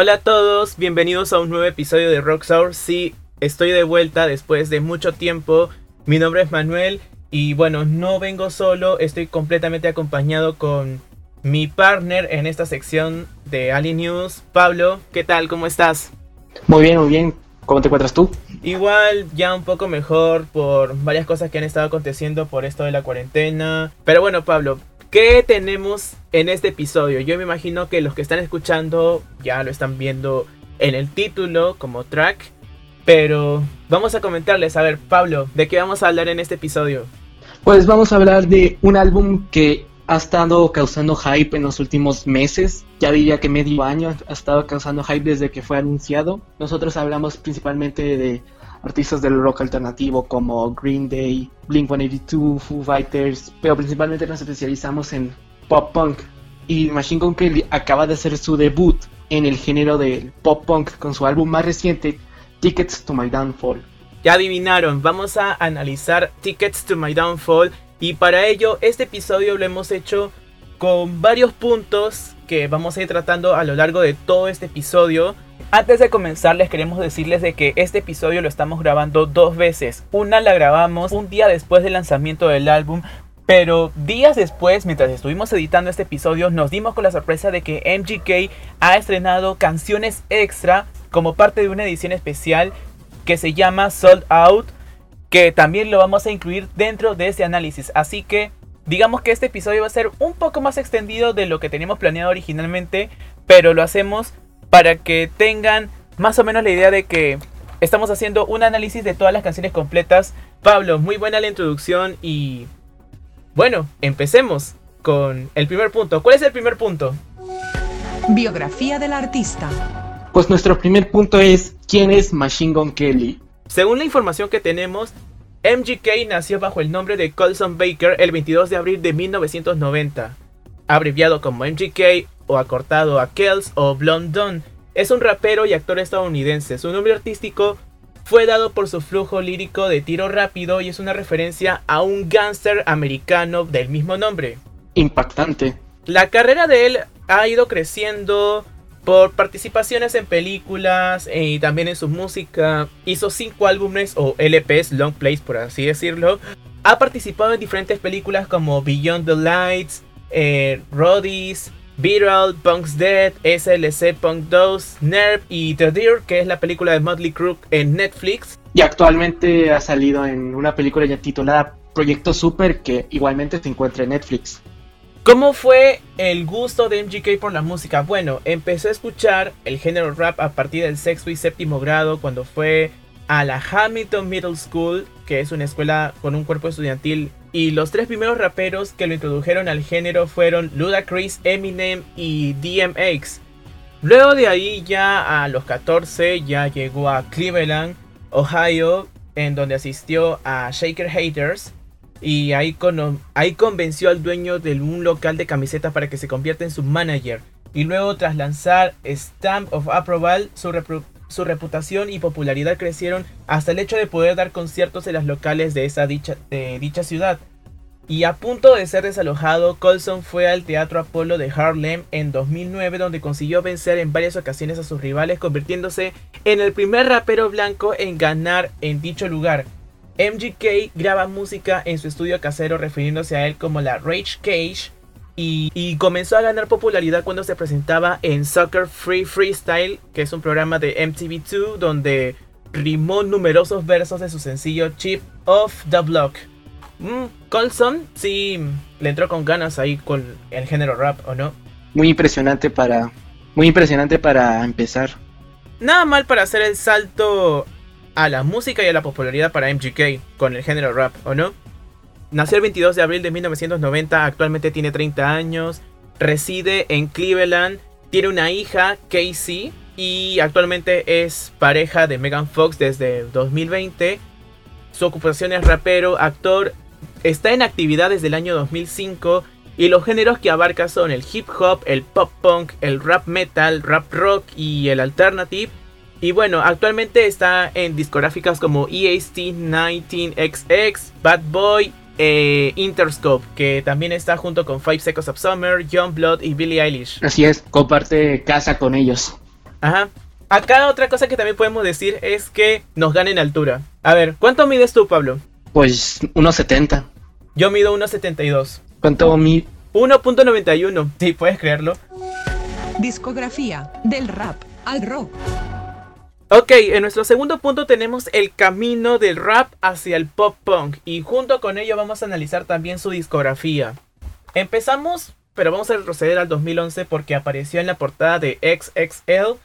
Hola a todos, bienvenidos a un nuevo episodio de Rockstar. Sí, estoy de vuelta después de mucho tiempo. Mi nombre es Manuel y bueno, no vengo solo, estoy completamente acompañado con mi partner en esta sección de Ali News, Pablo. ¿Qué tal? ¿Cómo estás? Muy bien, muy bien. ¿Cómo te encuentras tú? Igual, ya un poco mejor por varias cosas que han estado aconteciendo por esto de la cuarentena. Pero bueno, Pablo, ¿qué tenemos en este episodio? Yo me imagino que los que están escuchando ya lo están viendo en el título como track. Pero vamos a comentarles, a ver, Pablo, ¿de qué vamos a hablar en este episodio? Pues vamos a hablar de un álbum que ha estado causando hype en los últimos meses. Ya diría que medio año ha estado causando hype desde que fue anunciado. Nosotros hablamos principalmente de artistas del rock alternativo como Green Day, Blink 182, Foo Fighters, pero principalmente nos especializamos en pop punk. Y Machine Gun Kelly acaba de hacer su debut en el género del pop punk con su álbum más reciente, Tickets to My Downfall. Ya adivinaron, vamos a analizar Tickets to My Downfall y para ello, este episodio lo hemos hecho con varios puntos que vamos a ir tratando a lo largo de todo este episodio. Antes de comenzar les queremos decirles de que este episodio lo estamos grabando dos veces. Una la grabamos un día después del lanzamiento del álbum, pero días después, mientras estuvimos editando este episodio, nos dimos con la sorpresa de que MGK ha estrenado canciones extra como parte de una edición especial que se llama Sold Out que también lo vamos a incluir dentro de este análisis. Así que digamos que este episodio va a ser un poco más extendido de lo que teníamos planeado originalmente, pero lo hacemos para que tengan más o menos la idea de que estamos haciendo un análisis de todas las canciones completas. Pablo, muy buena la introducción y bueno, empecemos con el primer punto. ¿Cuál es el primer punto? Biografía del artista. Pues nuestro primer punto es ¿quién es Machine Gun Kelly? Según la información que tenemos, MGK nació bajo el nombre de Colson Baker el 22 de abril de 1990, abreviado como MGK o acortado a Kells o Blonde Don. Es un rapero y actor estadounidense. Su nombre artístico fue dado por su flujo lírico de tiro rápido y es una referencia a un gángster americano del mismo nombre. Impactante. La carrera de él ha ido creciendo por participaciones en películas y también en su música. Hizo cinco álbumes o LPs, long plays por así decirlo. Ha participado en diferentes películas como Beyond the Lights, eh, Roddy's, Viral, Punk's Dead, SLC Punk 2, Nerve y The Deer, que es la película de Motley Crue en Netflix. Y actualmente ha salido en una película ya titulada Proyecto Super, que igualmente se encuentra en Netflix. ¿Cómo fue el gusto de MGK por la música? Bueno, empezó a escuchar el género rap a partir del sexto y séptimo grado cuando fue a la Hamilton Middle School, que es una escuela con un cuerpo estudiantil. Y los tres primeros raperos que lo introdujeron al género fueron Ludacris, Eminem y DMX. Luego de ahí ya a los 14 ya llegó a Cleveland, Ohio, en donde asistió a Shaker Haters y ahí, ahí convenció al dueño de un local de camisetas para que se convierta en su manager. Y luego tras lanzar Stamp of Approval, su, su reputación y popularidad crecieron hasta el hecho de poder dar conciertos en las locales de, esa dicha, dicha ciudad. Y a punto de ser desalojado, Colson fue al Teatro Apolo de Harlem en 2009 donde consiguió vencer en varias ocasiones a sus rivales convirtiéndose en el primer rapero blanco en ganar en dicho lugar. MGK graba música en su estudio casero refiriéndose a él como la Rage Cage y, comenzó a ganar popularidad cuando se presentaba en Soccer Free Freestyle, que es un programa de MTV2 donde rimó numerosos versos de su sencillo Chip of the Block. Mm, Colson sí le entró con ganas ahí con el género rap, ¿o no? Muy impresionante para muy impresionante para empezar. Nada mal para hacer el salto a la música y a la popularidad para MGK con el género rap, ¿o no? Nació el 22 de abril de 1990, actualmente tiene 30 años, reside en Cleveland, tiene una hija, Casey, y actualmente es pareja de Megan Fox desde 2020. Su ocupación es rapero, actor, está en actividad desde el año 2005 y los géneros que abarca son el hip hop, el pop punk, el rap metal, rap rock y el alternative. Y bueno, actualmente está en discográficas como EAST 19XX, Bad Boy, eh, Interscope, que también está junto con Five Seconds of Summer, John Blood y Billie Eilish. Así es, comparte casa con ellos. Ajá. Acá otra cosa que también podemos decir es que nos gana en altura. A ver, ¿cuánto mides tú, Pablo? Pues 1.70. Yo mido 1.72. ¿Cuánto mi 1.91. Sí, puedes creerlo. Discografía, del rap al rock. Ok, en nuestro segundo punto tenemos el camino del rap hacia el pop punk y junto con ello vamos a analizar también su discografía. Empezamos, pero vamos a retroceder al 2011 porque apareció en la portada de XXL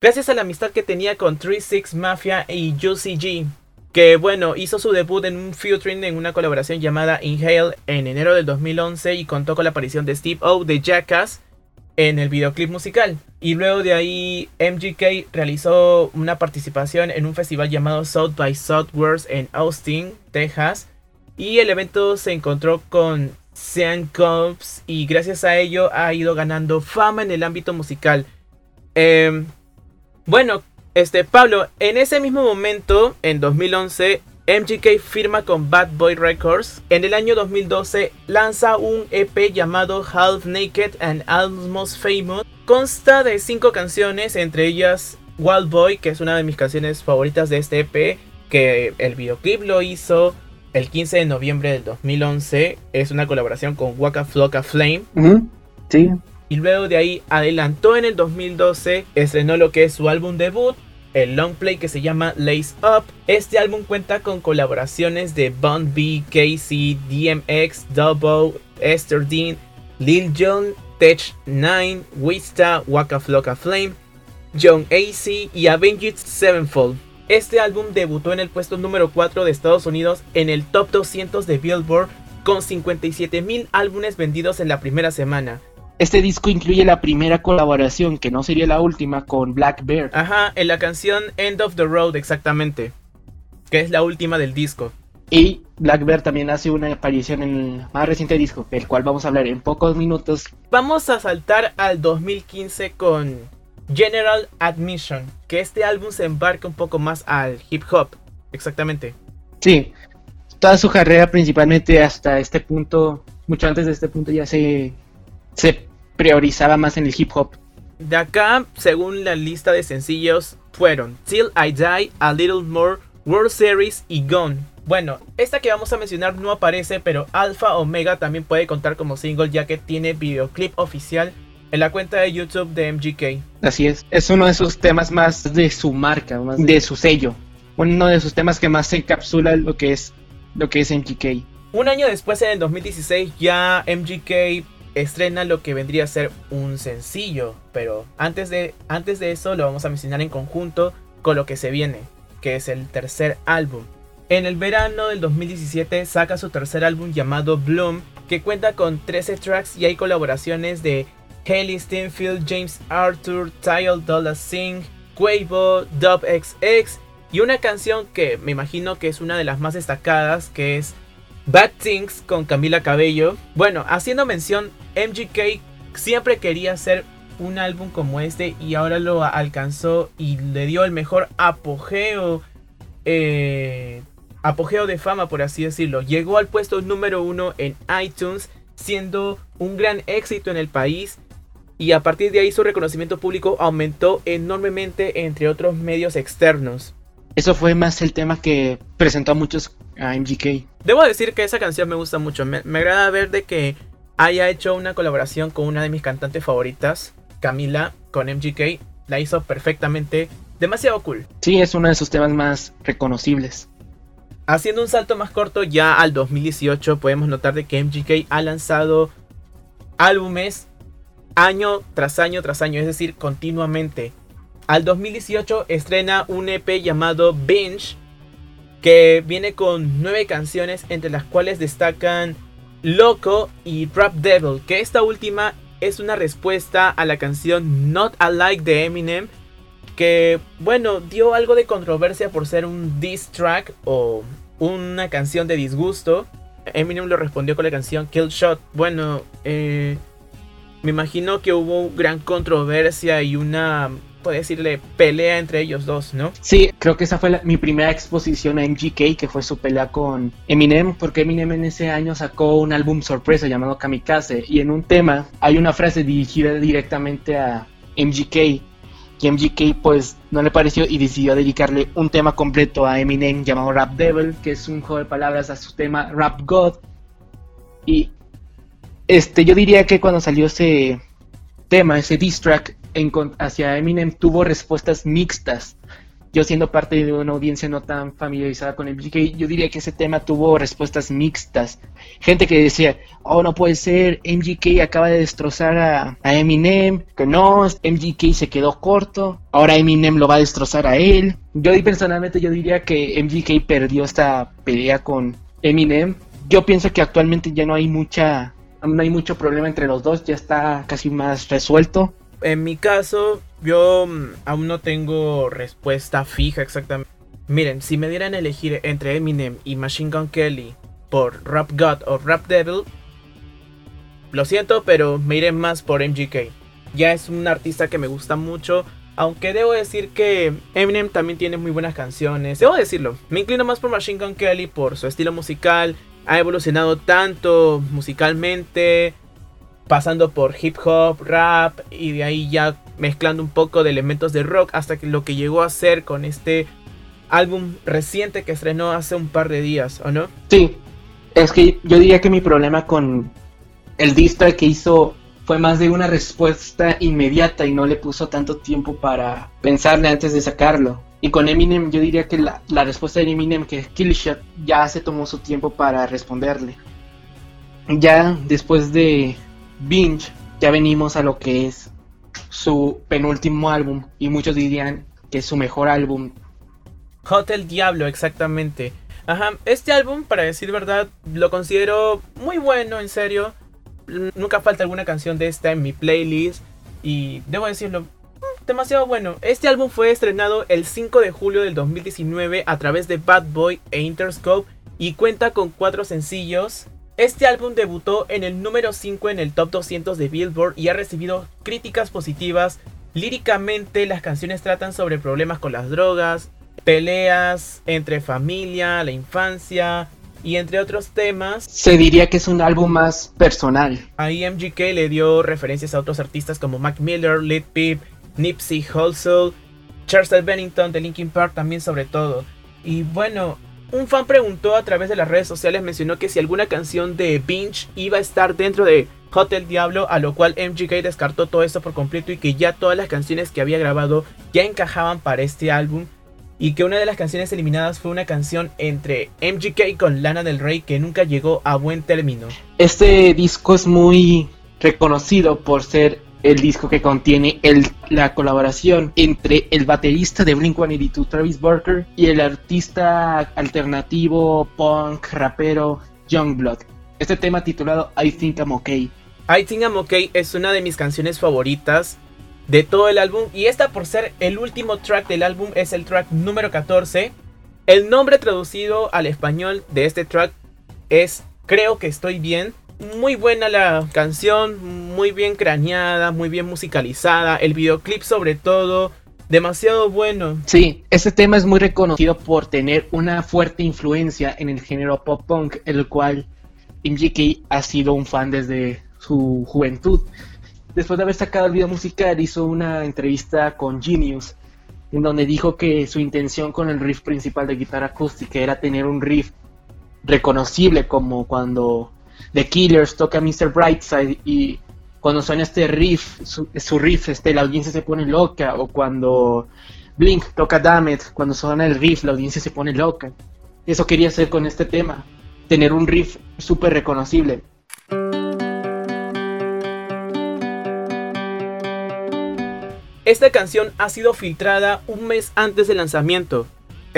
gracias a la amistad que tenía con 36 Mafia y UCG, que bueno, hizo su debut en un featuring en una colaboración llamada Inhale en enero del 2011 y contó con la aparición de Steve O de Jackass en el videoclip musical. Y luego de ahí MGK realizó una participación en un festival llamado South by Southwest en Austin, Texas. Y el evento se encontró con Sean Combs y gracias a ello ha ido ganando fama en el ámbito musical. Em, bueno, este Pablo, en ese mismo momento, en 2011, MGK firma con Bad Boy Records. En el año 2012 lanza un EP llamado Half Naked and Almost Famous. Consta de cinco canciones, entre ellas Wild Boy, que es una de mis canciones favoritas de este EP, que el videoclip lo hizo el 15 de noviembre del 2011. Es una colaboración con Waka Flocka Flame. Sí. Y luego de ahí adelantó en el 2012, estrenó lo que es su álbum debut, el long play que se llama Lace Up. Este álbum cuenta con colaboraciones de Bun B, Casey, DMX, Double, Esther Dean, Lil Jon, Tech 9, Wista, Waka Flocka Flame, John AC y Avenged Sevenfold. Este álbum debutó en el puesto número 4 de Estados Unidos en el top 200 de Billboard con 57.000 álbumes vendidos en la primera semana. Este disco incluye la primera colaboración, que no sería la última, con Black Bear. Ajá, en la canción End of the Road exactamente, que es la última del disco. Y Black Bear también hace una aparición en el más reciente disco, del cual vamos a hablar en pocos minutos. Vamos a saltar al 2015 con General Admission, que este álbum se embarca un poco más al hip hop, exactamente. Sí, toda su carrera principalmente hasta este punto, mucho antes de este punto ya se, se priorizaba más en el hip hop. De acá, según la lista de sencillos, fueron Till I Die, A Little More, World Series y Gone. Bueno, esta que vamos a mencionar no aparece, pero Alpha Omega también puede contar como single ya que tiene videoclip oficial en la cuenta de YouTube de MGK. Así es, es uno de sus temas más de su marca, más de su sello. Uno de sus temas que más encapsula lo que es lo que es MGK. Un año después, en el 2016, ya MGK estrena lo que vendría a ser un sencillo, pero antes de, antes de eso lo vamos a mencionar en conjunto con lo que se viene, que es el tercer álbum. En el verano del 2017 saca su tercer álbum llamado Bloom, que cuenta con 13 tracks y hay colaboraciones de Haley Steinfeld, James Arthur, Tyle Dolla Singh, Quavo, Dub XX y una canción que me imagino que es una de las más destacadas, que es Bad Things con Camila Cabello. Bueno, haciendo mención, MGK siempre quería hacer un álbum como este y ahora lo alcanzó y le dio el mejor apogeo. Eh, apogeo de fama, por así decirlo. Llegó al puesto número uno en iTunes, siendo un gran éxito en el país. Y a partir de ahí su reconocimiento público aumentó enormemente entre otros medios externos. Eso fue más el tema que presentó a muchos a MGK. Debo decir que esa canción me gusta mucho. Me, me, agrada ver de que haya hecho una colaboración con una de mis cantantes favoritas, Camila, con MGK. La hizo perfectamente. Demasiado cool. Sí, es uno de sus temas más reconocibles. Haciendo un salto más corto ya al 2018, podemos notar de que MGK ha lanzado álbumes año tras año tras año, es decir, continuamente. Al 2018 estrena un EP llamado Binge, que viene con nueve canciones, entre las cuales destacan Loco y Rap Devil, que esta última es una respuesta a la canción Not Alike de Eminem, que bueno, dio algo de controversia por ser un diss track o una canción de disgusto. Eminem lo respondió con la canción Kill Shot. Bueno, eh, me imagino que hubo gran controversia y una decirle, pelea entre ellos dos, ¿no? Sí, creo que esa fue mi primera exposición a MGK, que fue su pelea con Eminem, porque Eminem en ese año sacó un álbum sorpresa llamado Kamikaze, y en un tema hay una frase dirigida directamente a MGK, que MGK pues no le pareció y decidió dedicarle un tema completo a Eminem llamado Rap Devil, que es un juego de palabras a su tema Rap God. Y este, yo diría que cuando salió ese tema, ese diss track hacia Eminem, tuvo respuestas mixtas yo siendo parte de una audiencia no tan familiarizada con el MGK, yo diría que ese tema tuvo respuestas mixtas. Gente que decía, oh, no puede ser, MGK acaba de destrozar a, Eminem, que no, MGK se quedó corto, ahora Eminem lo va a destrozar a él. Yo personalmente yo diría que MGK perdió esta pelea con Eminem. Yo pienso que actualmente ya no hay mucha no hay mucho problema entre los dos, ya está casi más resuelto. En mi caso, yo mm, aún no tengo respuesta fija exactamente. Miren, si me dieran a elegir entre Eminem y Machine Gun Kelly por Rap God o Rap Devil, lo siento, pero me iré más por MGK. Ya es un artista que me gusta mucho, aunque debo decir que Eminem también tiene muy buenas canciones. Debo decirlo, me inclino más por Machine Gun Kelly por su estilo musical. Ha evolucionado tanto musicalmente, pasando por hip hop, rap y de ahí ya mezclando un poco de elementos de rock hasta que lo que llegó a ser con este álbum reciente que estrenó hace un par de días, ¿o no? Sí, es que yo diría que mi problema con el disco que hizo fue más de una respuesta inmediata y no le puso tanto tiempo para pensarle antes de sacarlo. Y con Eminem yo diría que la, respuesta de Eminem, que es Killshot, ya se tomó su tiempo para responderle. Ya después de Binge, ya venimos a lo que es su penúltimo álbum y muchos dirían que es su mejor álbum. Hotel Diablo, exactamente. Ajá, este álbum, para decir verdad, lo considero muy bueno, en serio. Nunca falta alguna canción de esta en mi playlist y debo decirlo, mm, demasiado bueno. Este álbum fue estrenado el 5 de julio del 2019 a través de Bad Boy e Interscope y cuenta con cuatro sencillos este álbum debutó en el número 5 en el top 200 de Billboard y ha recibido críticas positivas. Líricamente las canciones tratan sobre problemas con las drogas, peleas entre familia, la infancia y entre otros temas. Se diría que es un álbum más personal. Ahí MGK le dio referencias a otros artistas como Mac Miller, Lil Peep, Nipsey Hussle, Charles Bennington de Linkin Park también sobre todo. Y bueno, un fan preguntó a través de las redes sociales, mencionó que si alguna canción de Binge iba a estar dentro de Hotel Diablo, a lo cual MGK descartó todo esto por completo y que ya todas las canciones que había grabado ya encajaban para este álbum. Y que una de las canciones eliminadas fue una canción entre MGK con Lana del Rey que nunca llegó a buen término. Este disco es muy reconocido por ser el disco que contiene el, la colaboración entre el baterista de Blink-182 Travis Barker y el artista alternativo punk rapero Youngblood. Este tema titulado I Think I'm Okay. I Think I'm Okay es una de mis canciones favoritas de todo el álbum y esta por ser el último track del álbum es el track número 14. El nombre traducido al español de este track es Creo que estoy bien muy buena la canción, muy bien craneada, muy bien musicalizada, el videoclip sobre todo, demasiado bueno. Sí, este tema es muy reconocido por tener una fuerte influencia en el género pop punk, el cual MGK ha sido un fan desde su juventud. Después de haber sacado el video musical, hizo una entrevista con Genius, en donde dijo que su intención con el riff principal de guitarra acústica era tener un riff reconocible como cuando The Killers toca Mr. Brightside y cuando suena este riff, su, riff, este, la audiencia se pone loca, o cuando Blink toca Damn cuando suena el riff, la audiencia se pone loca. Eso quería hacer con este tema, tener un riff súper reconocible. Esta canción ha sido filtrada un mes antes del lanzamiento,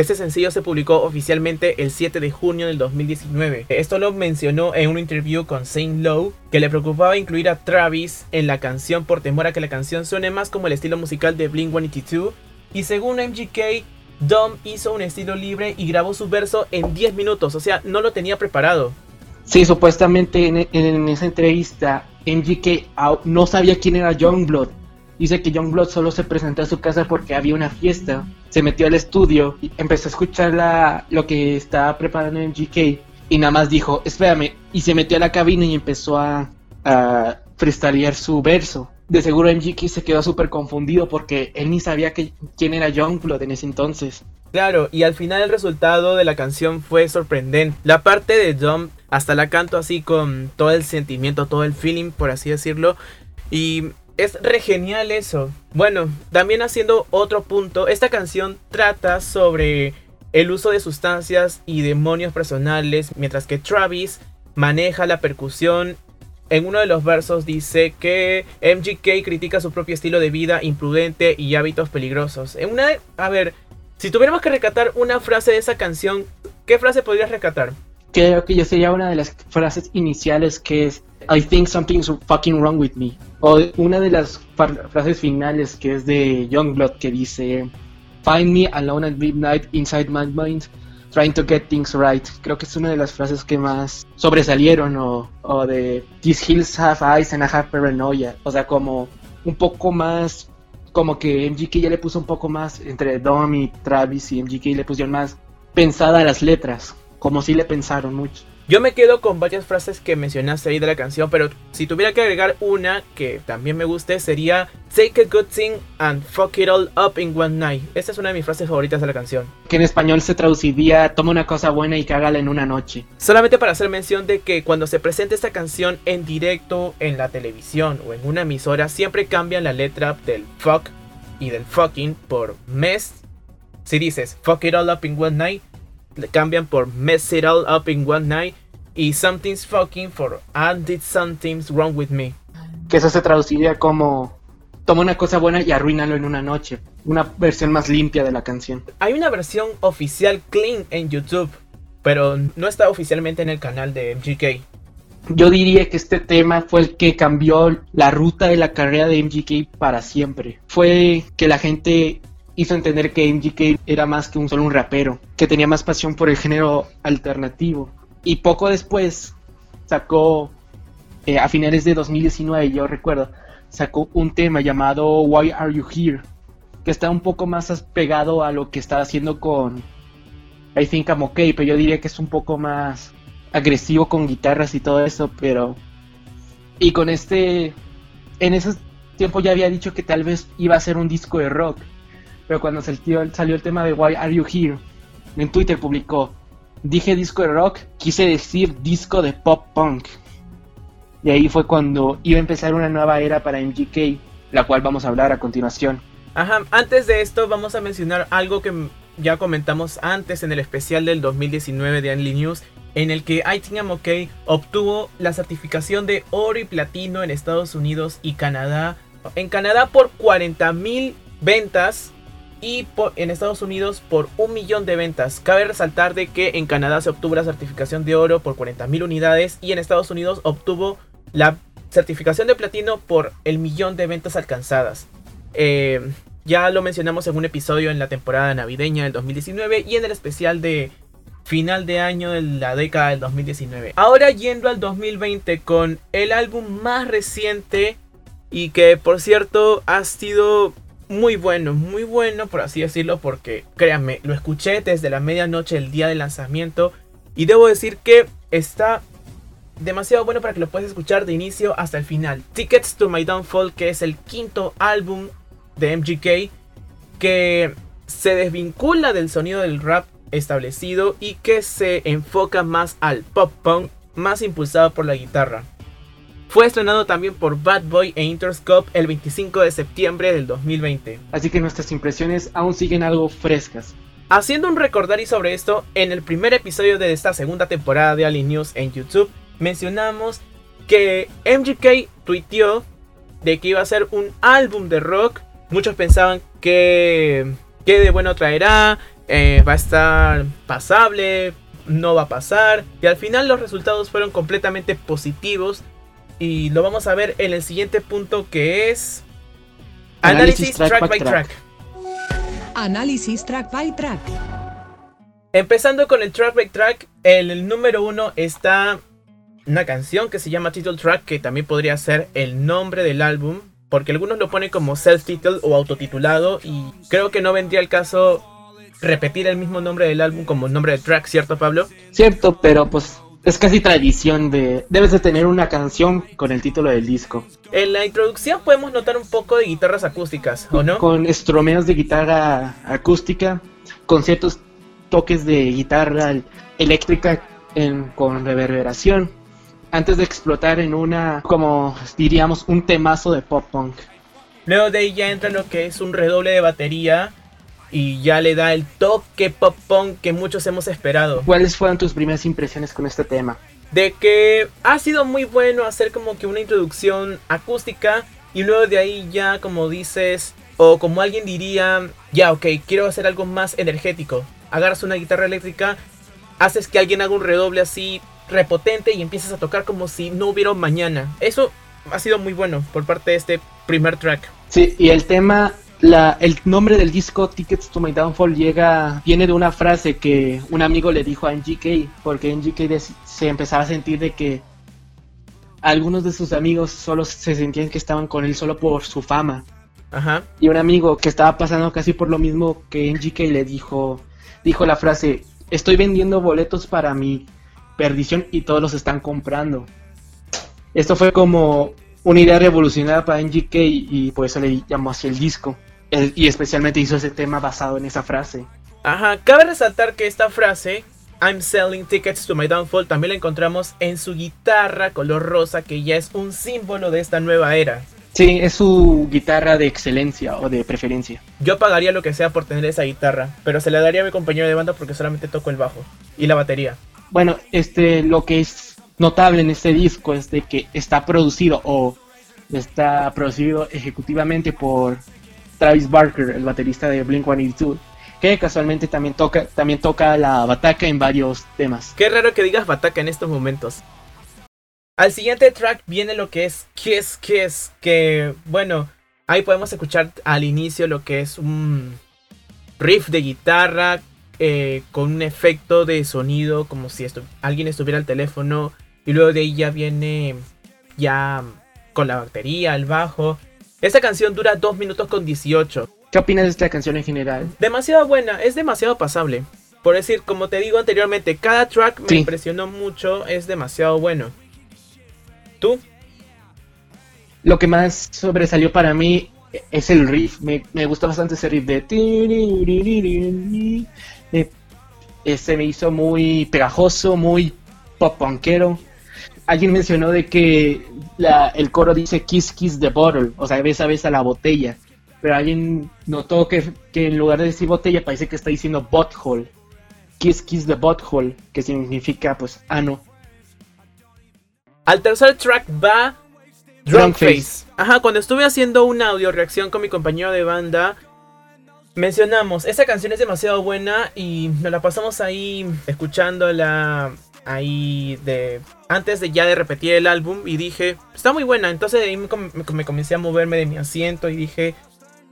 este sencillo se publicó oficialmente el 7 de junio del 2019. Esto lo mencionó en un interview con Saint Lowe, que le preocupaba incluir a Travis en la canción por temor a que la canción suene más como el estilo musical de Blink-182. Y según MGK, Dom hizo un estilo libre y grabó su verso en 10 minutos, o sea, no lo tenía preparado. Sí, supuestamente en, esa entrevista, MGK no sabía quién era Youngblood Dice que Youngblood solo se presentó a su casa porque había una fiesta. Se metió al estudio y empezó a escuchar la, lo que estaba preparando en GK. Y nada más dijo, espérame. Y se metió a la cabina y empezó a, a freestylear su verso. de seguro MGK se quedó súper confundido porque él ni sabía que, quién era Youngblood en ese entonces. Claro, y al final el resultado de la canción fue sorprendente. La parte de Dom hasta la canto así con todo el sentimiento, todo el feeling, por así decirlo. Y es re genial eso. Bueno, también haciendo otro punto, esta canción trata sobre el uso de sustancias y demonios personales, mientras que Travis maneja la percusión. En uno de los versos dice que MGK critica su propio estilo de vida imprudente y hábitos peligrosos. En una, a ver, si tuviéramos que recatar una frase de esa canción, ¿qué frase podrías recatar? Creo que yo sería una de las frases iniciales que es I think something's fucking wrong with me. O una de las frases finales que es de Youngblood que dice Find me alone at midnight inside my mind trying to get things right. Creo que es una de las frases que más sobresalieron o, o de These hills have eyes and I have paranoia. O sea, como un poco más como que MGK ya le puso un poco más entre Dom y Travis y MGK le pusieron más pensada a las letras, como si le pensaron mucho. Yo me quedo con varias frases que mencionaste ahí de la canción, pero si tuviera que agregar una que también me guste sería Take a good thing and fuck it all up in one night. Esta es una de mis frases favoritas de la canción. Que en español se traduciría Toma una cosa buena y cágala en una noche. Solamente para hacer mención de que cuando se presenta esta canción en directo en la televisión o en una emisora, siempre cambian la letra del fuck y del fucking por mess. Si dices fuck it all up in one night, le cambian por mess it all up in one night y something's fucking for and did something's wrong with me. Que eso se traduciría como toma una cosa buena y arruínalo en una noche. Una versión más limpia de la canción. Hay una versión oficial clean en YouTube, pero no está oficialmente en el canal de MGK. Yo diría que este tema fue el que cambió la ruta de la carrera de MGK para siempre. Fue que la gente hizo entender que MGK era más que un solo un rapero, que tenía más pasión por el género alternativo. Y poco después sacó, eh, a finales de 2019, yo recuerdo, sacó un tema llamado Why Are You Here, que está un poco más pegado a lo que estaba haciendo con I Think I'm Okay, pero yo diría que es un poco más agresivo con guitarras y todo eso, pero... Y con este... En ese tiempo ya había dicho que tal vez iba a ser un disco de rock, pero cuando salió, salió el tema de Why Are You Here, en Twitter publicó, dije disco de rock, quise decir disco de pop punk. Y ahí fue cuando iba a empezar una nueva era para MGK, la cual vamos a hablar a continuación. Ajá, antes de esto vamos a mencionar algo que ya comentamos antes en el especial del 2019 de Anly News, en el que I Think obtuvo la certificación de oro y platino en Estados Unidos y Canadá. En Canadá por 40.000 ventas y en Estados Unidos por un millón de ventas. Cabe resaltar de que en Canadá se obtuvo la certificación de oro por 40.000 unidades y en Estados Unidos obtuvo la certificación de platino por el millón de ventas alcanzadas. Eh, ya lo mencionamos en un episodio en la temporada navideña del 2019 y en el especial de final de año de la década del 2019. Ahora yendo al 2020 con el álbum más reciente y que por cierto ha sido muy bueno, muy bueno por así decirlo porque créanme, lo escuché desde la medianoche el día del lanzamiento y debo decir que está demasiado bueno para que lo puedas escuchar de inicio hasta el final. Tickets to My Downfall que es el quinto álbum de MGK que se desvincula del sonido del rap establecido y que se enfoca más al pop punk, más impulsado por la guitarra. Fue estrenado también por Bad Boy e Interscope el 25 de septiembre del 2020. Así que nuestras impresiones aún siguen algo frescas. Haciendo un recordar y sobre esto, en el primer episodio de esta segunda temporada de Ali News en YouTube, mencionamos que MGK tuiteó de que iba a ser un álbum de rock. Muchos pensaban que, que de bueno traerá, eh, va a estar pasable, no va a pasar. Y al final los resultados fueron completamente positivos. Y lo vamos a ver en el siguiente punto que es... Análisis, track, by track. Análisis track by track. Empezando con el track by track, el, el número uno está una canción que se llama Title Track, que también podría ser el nombre del álbum, porque algunos lo ponen como self-title o autotitulado, y creo que no vendría el caso repetir el mismo nombre del álbum como nombre de track, ¿cierto, Pablo? Cierto, pero pues es casi tradición de... Debes de tener una canción con el título del disco. En la introducción podemos notar un poco de guitarras acústicas, ¿o no? Con estromeos de guitarra acústica, con ciertos toques de guitarra eléctrica con reverberación, antes de explotar en una, como diríamos, un temazo de pop punk. Luego de ahí ya entra lo que es un redoble de batería y ya le da el toque pop punk que muchos hemos esperado. ¿Cuáles fueron tus primeras impresiones con este tema? De que ha sido muy bueno hacer como que una introducción acústica y luego de ahí ya como dices o como alguien diría, ya ok, quiero hacer algo más energético. Agarras una guitarra eléctrica, haces que alguien haga un redoble así repotente y empiezas a tocar como si no hubiera mañana. Eso ha sido muy bueno por parte de este primer track. Sí, y el tema la, el nombre del disco Tickets to My Downfall llega, viene de una frase que un amigo le dijo a NGK, porque NGK se empezaba a sentir de que algunos de sus amigos solo se sentían que estaban con él solo por su fama. Ajá. Y un amigo que estaba pasando casi por lo mismo que NGK le dijo, dijo la frase, estoy vendiendo boletos para mi perdición y todos los están comprando. Esto fue como una idea revolucionada para NGK y por eso le llamó así el disco y especialmente hizo ese tema basado en esa frase. Ajá, cabe resaltar que esta frase, I'm selling tickets to my downfall, también la encontramos en su guitarra color rosa, que ya es un símbolo de esta nueva era. Sí, es su guitarra de excelencia o de preferencia. Yo pagaría lo que sea por tener esa guitarra, pero se la daría a mi compañero de banda porque solamente toco el bajo y la batería. Bueno, este, lo que es notable en este disco es de que está producido o está producido ejecutivamente por Travis Barker, el baterista de Blink-182, que casualmente también toca, también toca la bataca en varios temas. Qué raro que digas bataca en estos momentos. Al siguiente track viene lo que es Kiss Kiss, que bueno, ahí podemos escuchar al inicio lo que es un riff de guitarra eh, con un efecto de sonido como si alguien estuviera al teléfono y luego de ahí ya viene ya con la batería, el bajo esta canción dura 2 minutos con 18. ¿Qué opinas de esta canción en general? Demasiado buena, es demasiado pasable. Por decir, como te digo anteriormente, cada track me impresionó mucho, es demasiado bueno. ¿Tú? Lo que más sobresalió para mí es el riff. Me, me gustó bastante ese riff de... Este me hizo muy pegajoso, muy pop punkero alguien mencionó de que el coro dice kiss kiss the bottle, o sea, besa besa la botella. Pero alguien notó que, que en lugar de decir botella parece que está diciendo butthole. Kiss kiss the butthole, que significa pues ano. Al tercer track va Drunk, Face. Ajá, cuando estuve haciendo una audio reacción con mi compañero de banda, mencionamos, esta canción es demasiado buena y nos la pasamos ahí escuchándola ahí de antes de ya de repetir el álbum y dije, está muy buena, entonces ahí me, me, comencé a moverme de mi asiento y dije,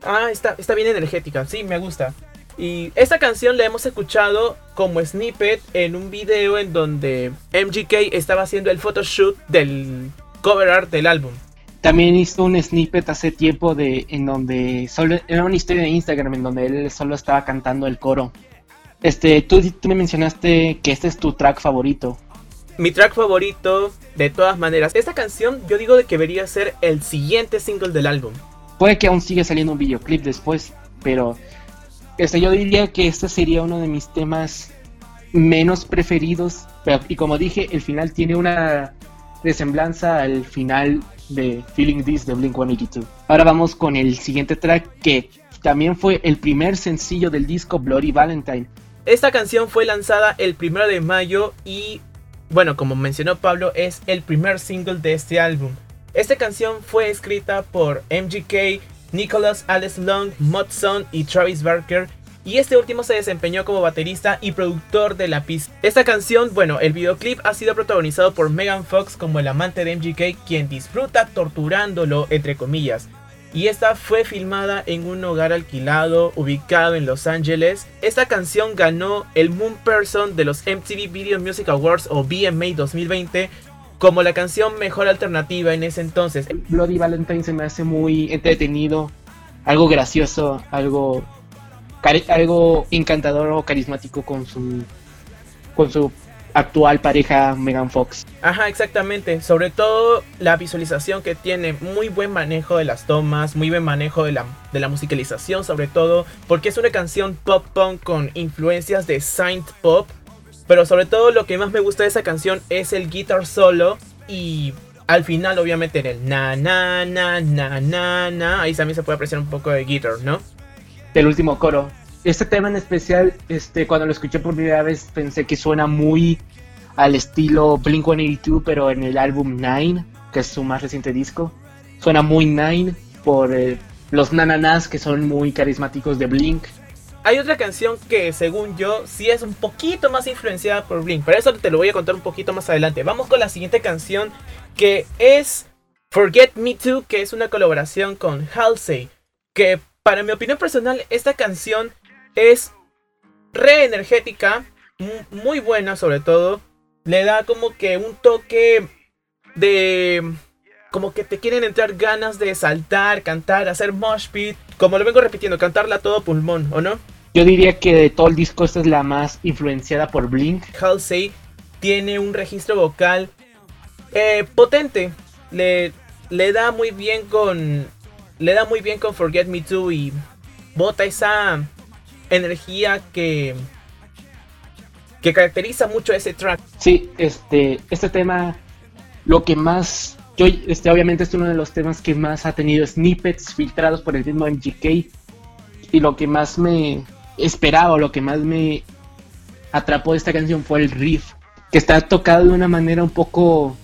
ah, está, está bien energética, sí, me gusta. Y esta canción la hemos escuchado como snippet en un video en donde MGK estaba haciendo el photoshoot del cover art del álbum. También hizo un snippet hace tiempo de en donde solo era una historia de Instagram en donde él solo estaba cantando el coro. Este, tú, tú me mencionaste que este es tu track favorito. Mi track favorito, de todas maneras, esta canción yo digo de que debería ser el siguiente single del álbum. Puede que aún siga saliendo un videoclip después, pero este, yo diría que este sería uno de mis temas menos preferidos. y como dije, el final tiene una resemblanza al final de Feeling This de Blink 182. Ahora vamos con el siguiente track que también fue el primer sencillo del disco Bloody Valentine. Esta canción fue lanzada el 1 de mayo y, bueno, como mencionó Pablo, es el primer single de este álbum. Esta canción fue escrita por MGK, Nicholas Alice Long, Mudson y Travis Barker y este último se desempeñó como baterista y productor de la pista. Esta canción, bueno, el videoclip ha sido protagonizado por Megan Fox como el amante de MGK, quien disfruta torturándolo, entre comillas y esta fue filmada en un hogar alquilado ubicado en Los Ángeles. Esta canción ganó el Moon Person de los MTV Video Music Awards o VMA 2020 como la canción mejor alternativa en ese entonces. Bloody Valentine se me hace muy entretenido, algo gracioso, algo algo encantador o carismático con su con su actual pareja Megan Fox. Ajá, exactamente. Sobre todo la visualización que tiene, muy buen manejo de las tomas, muy buen manejo de la, de la musicalización, sobre todo, porque es una canción pop punk con influencias de synth pop. Pero sobre todo lo que más me gusta de esa canción es el guitar solo y al final obviamente en el na na na na na na ahí también se puede apreciar un poco de guitar, ¿no? Del último coro. Este tema en especial, este, cuando lo escuché por primera vez pensé que suena muy al estilo Blink 182, pero en el álbum Nine, que es su más reciente disco. Suena muy Nine por eh, los nananas que son muy carismáticos de Blink. Hay otra canción que, según yo, sí es un poquito más influenciada por Blink, pero eso te lo voy a contar un poquito más adelante. Vamos con la siguiente canción, que es Forget Me Too, que es una colaboración con Halsey. Que, para mi opinión personal, esta canción es re energética, muy buena sobre todo le da como que un toque de como que te quieren entrar ganas de saltar, cantar, hacer mosh pit, como lo vengo repitiendo, cantarla a todo pulmón, ¿o no? Yo diría que de todo el disco esta es la más influenciada por Blink. Halsey tiene un registro vocal eh, potente, le, le da muy bien con le da muy bien con Forget Me Too y bota esa energía que que caracteriza mucho ese track. Sí, este, este tema, lo que más, yo, este, obviamente es uno de los temas que más ha tenido snippets filtrados por el mismo MGK y lo que más me esperaba, lo que más me atrapó de esta canción fue el riff, que está tocado de una manera un poco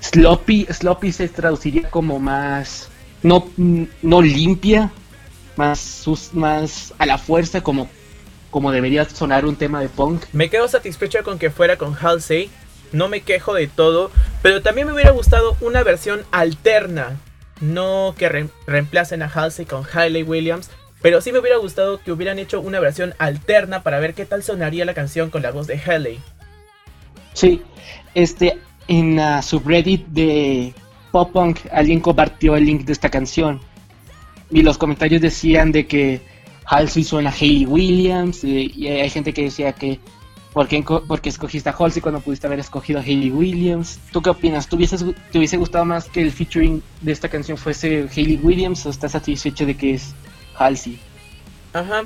sloppy, sloppy se traduciría como más, no, no limpia, más, más a la fuerza, como como debería sonar un tema de punk. Me quedo satisfecho con que fuera con Halsey, no me quejo de todo, pero también me hubiera gustado una versión alterna, no que reemplacen a Halsey con Hayley Williams, pero sí me hubiera gustado que hubieran hecho una versión alterna para ver qué tal sonaría la canción con la voz de Hayley. Sí, este, en la subreddit de Pop Punk alguien compartió el link de esta canción y los comentarios decían de que Halsey suena a Hayley Williams eh, y hay gente que decía que ¿por qué, porque escogiste a Halsey cuando pudiste haber escogido a Hayley Williams? ¿Tú qué opinas? ¿Te hubiese, gustado más que el featuring de esta canción fuese Hayley Williams o estás satisfecho de que es Halsey? Ajá.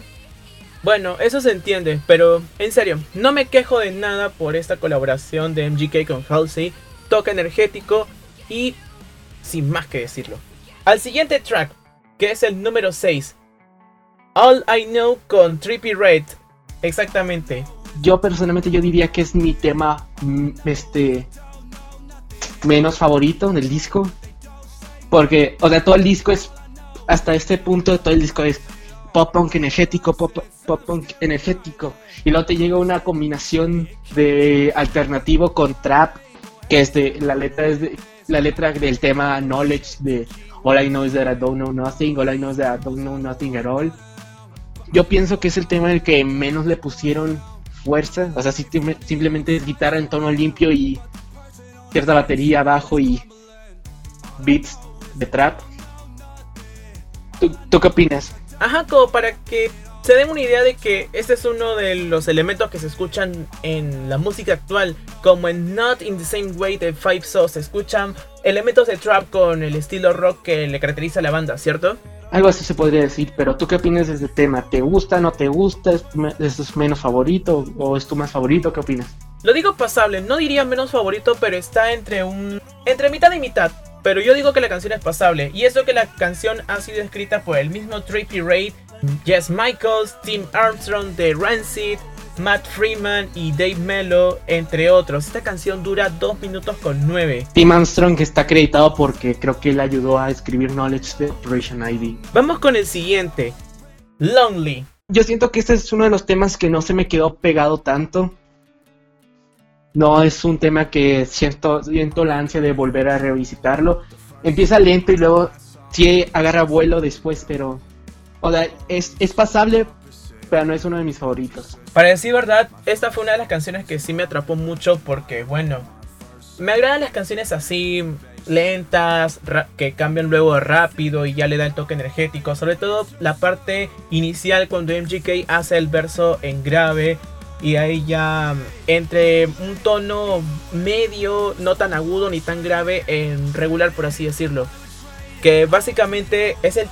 Bueno, eso se entiende, pero en serio, no me quejo de nada por esta colaboración de MGK con Halsey. Toca energético y sin más que decirlo. Al siguiente track, que es el número 6, All I Know con Trippy Red. Exactamente. Yo personalmente yo diría que es mi tema mm, este menos favorito del disco. Porque, o sea, todo el disco es hasta este punto todo el disco es pop punk energético, pop, pop punk energético. Y luego te llega una combinación de alternativo con trap, que es de, la letra es de, la letra del tema knowledge de All I know is that I don't know nothing, all I know is that I don't know nothing at all yo pienso que es el tema en el que menos le pusieron fuerza. O sea, simplemente es guitarra en tono limpio y cierta batería abajo y beats de trap. ¿Tú, qué opinas? Ajá, como para que se den una idea de que este es uno de los elementos que se escuchan en la música actual, como en Not in the Same Way de Five Sauce, se escuchan elementos de trap con el estilo rock que le caracteriza a la banda, ¿cierto? Algo así se podría decir, pero ¿tú qué opinas de este tema? ¿Te gusta, no te gusta? ¿Es, tu menos favorito o es tu más favorito? ¿Qué opinas? Lo digo pasable, no diría menos favorito, pero está entre un... entre mitad y mitad. Pero yo digo que la canción es pasable, y eso que la canción ha sido escrita por el mismo Trippy Raid, Jess Michaels, Tim Armstrong de Rancid, Matt Freeman y Dave Mello, entre otros. Esta canción dura 2 minutos con 9. Tim Armstrong está acreditado porque creo que él ayudó a escribir Knowledge de Operation ID. Vamos con el siguiente, Lonely. Yo siento que este es uno de los temas que no se me quedó pegado tanto. No es un tema que siento, siento la ansia de volver a revisitarlo. Empieza lento y luego sí agarra vuelo después, pero... O sea, es, es pasable, pero no es uno de mis favoritos. Para decir verdad, esta fue una de las canciones que sí me atrapó mucho porque, bueno, me agradan las canciones así lentas, que cambian luego rápido y ya le da el toque energético. Sobre todo la parte inicial cuando MGK hace el verso en grave. y ahí ya entre un tono medio, no tan agudo ni tan grave, en regular por así decirlo. Que básicamente es el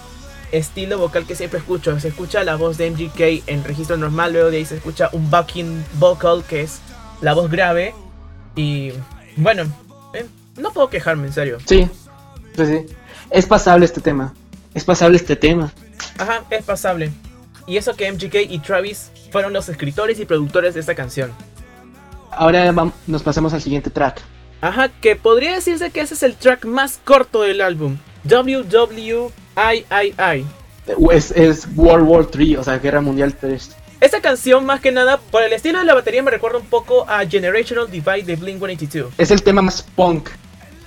estilo vocal que siempre escucho. Se escucha la voz de MGK en registro normal, luego de ahí se escucha un backing vocal que es la voz grave. Y bueno, eh, no puedo quejarme, en serio. Sí, pues sí. Es pasable este tema. Es pasable este tema. Ajá, es pasable. Y eso que MGK y Travis fueron los escritores y productores de esta canción. Ahora nos pasamos al siguiente track. Ajá, que podría decirse que ese es el track más corto del álbum. WWIII. Es, es World War 3, o sea, Guerra Mundial 3. Esta canción, más que nada, por el estilo de la batería, me recuerda un poco a Generational Divide de Blink 182. Es el tema más punk.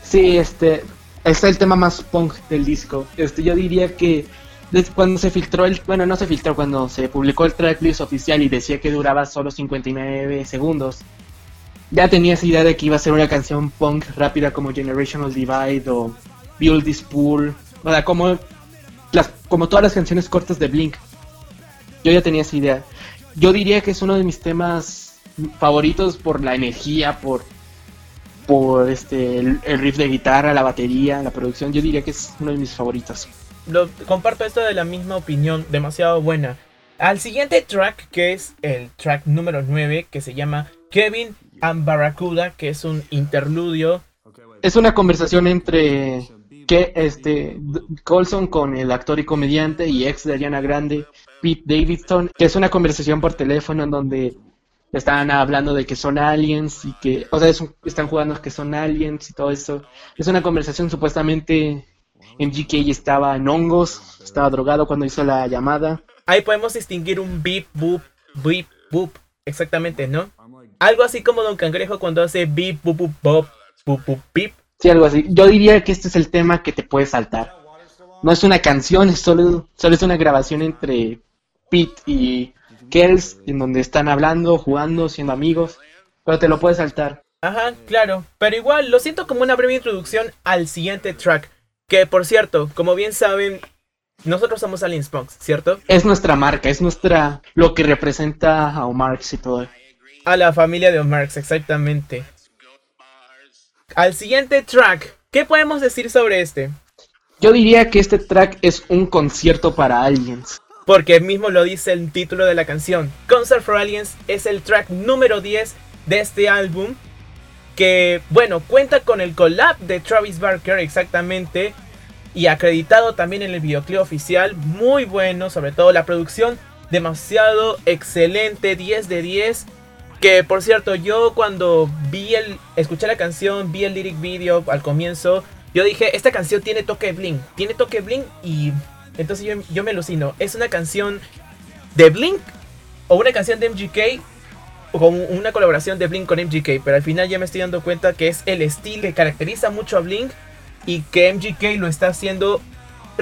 Sí, este. Es el tema más punk del disco. Este, yo diría que cuando se filtró el, bueno, no se filtró, cuando se publicó el tracklist oficial y decía que duraba solo 59 segundos, ya tenía esa idea de que iba a ser una canción punk rápida como Generational Divide o Build This Pool, o sea, como, las, como todas las canciones cortas de Blink. Yo ya tenía esa idea. Yo diría que es uno de mis temas favoritos por la energía, por por este el riff de guitarra, la batería, la producción. Yo diría que es uno de mis favoritos lo, comparto esto de la misma opinión, demasiado buena. Al siguiente track, que es el track número 9, que se llama Kevin and Barracuda, que es un interludio. Es una conversación entre que este Colson con el actor y comediante y ex de Ariana Grande, Pete Davidson, que es una conversación por teléfono en donde están hablando de que son aliens y que, o sea, están jugando que son aliens y todo eso. Es una conversación supuestamente MGK estaba en hongos, estaba drogado cuando hizo la llamada. Ahí podemos distinguir un beep, boop, beep, boop, exactamente, ¿no? Algo así como Don Cangrejo cuando hace beep, boop, boop, boop, boop, boop, beep. Sí, algo así. Yo diría que este es el tema que te puede saltar. No es una canción, es solo, solo es una grabación entre Pete y Kells, en donde están hablando, jugando, siendo amigos, pero te lo puedes saltar. Ajá, claro. Pero igual, lo siento como una breve introducción al siguiente track. Que por cierto, como bien saben, nosotros somos Alien Spunks, ¿cierto? Es nuestra marca, es nuestra lo que representa a Omarx y todo. A la familia de Omarx, exactamente. Al siguiente track, ¿qué podemos decir sobre este? Yo diría que este track es un concierto para aliens. Porque mismo lo dice el título de la canción. Concert for Aliens es el track número 10 de este álbum que, bueno, cuenta con el collab de Travis Barker exactamente y acreditado también en el videoclip oficial, muy bueno, sobre todo la producción, demasiado excelente, 10 de 10. Que por cierto, yo cuando vi el, escuché la canción, vi el lyric video al comienzo, yo dije, esta canción tiene toque Blink, tiene toque Blink y entonces yo, yo me alucino, es una canción de Blink o una canción de MGK con una colaboración de Blink con MGK, pero al final ya me estoy dando cuenta que es el estilo que caracteriza mucho a Blink y que MGK lo está haciendo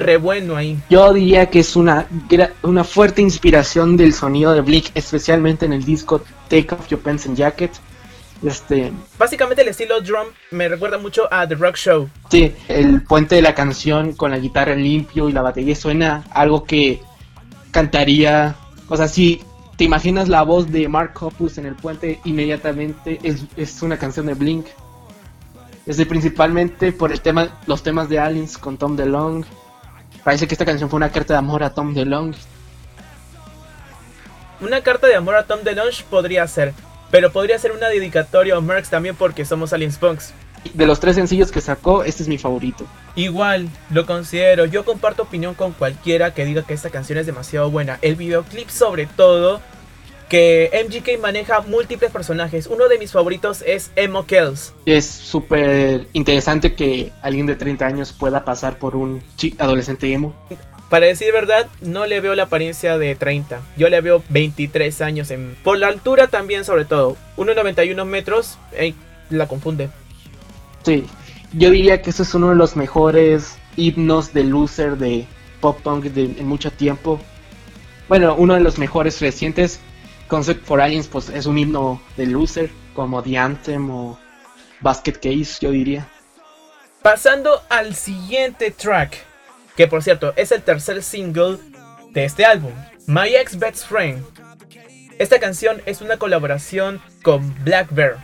re bueno ahí. Yo diría que es una, una fuerte inspiración del sonido de Blink, especialmente en el disco Take Off Your Pants and Jacket. Este... Básicamente el estilo drum me recuerda mucho a The Rock Show. Sí, el puente de la canción con la guitarra limpio y la batería suena algo que cantaría, o sea, sí, te imaginas la voz de Mark Hoppus en el puente, inmediatamente es, una canción de Blink. Desde principalmente por el tema, los temas de Aliens con Tom DeLong. Parece que esta canción fue una carta de amor a Tom DeLong. Una carta de amor a Tom DeLonge podría ser, pero podría ser una dedicatoria a Merckx también porque somos Aliens Punks. De los tres sencillos que sacó, este es mi favorito. Igual, lo considero. Yo comparto opinión con cualquiera que diga que esta canción es demasiado buena. El videoclip sobre todo, que MGK maneja múltiples personajes. Uno de mis favoritos es Emo Kells. Es súper interesante que alguien de 30 años pueda pasar por un adolescente emo. Para decir verdad, no le veo la apariencia de 30. Yo le veo 23 años. En... Por la altura también, sobre todo. 1,91 metros, la confunde. Sí, yo diría que ese es uno de los mejores himnos de loser de pop punk de, en mucho tiempo. Bueno, uno de los mejores recientes. Concept for Aliens, pues es un himno de loser, como The Anthem o Basket Case, yo diría. Pasando al siguiente track, que por cierto es el tercer single de este álbum, My Ex Best Friend. Esta canción es una colaboración con Black Bear.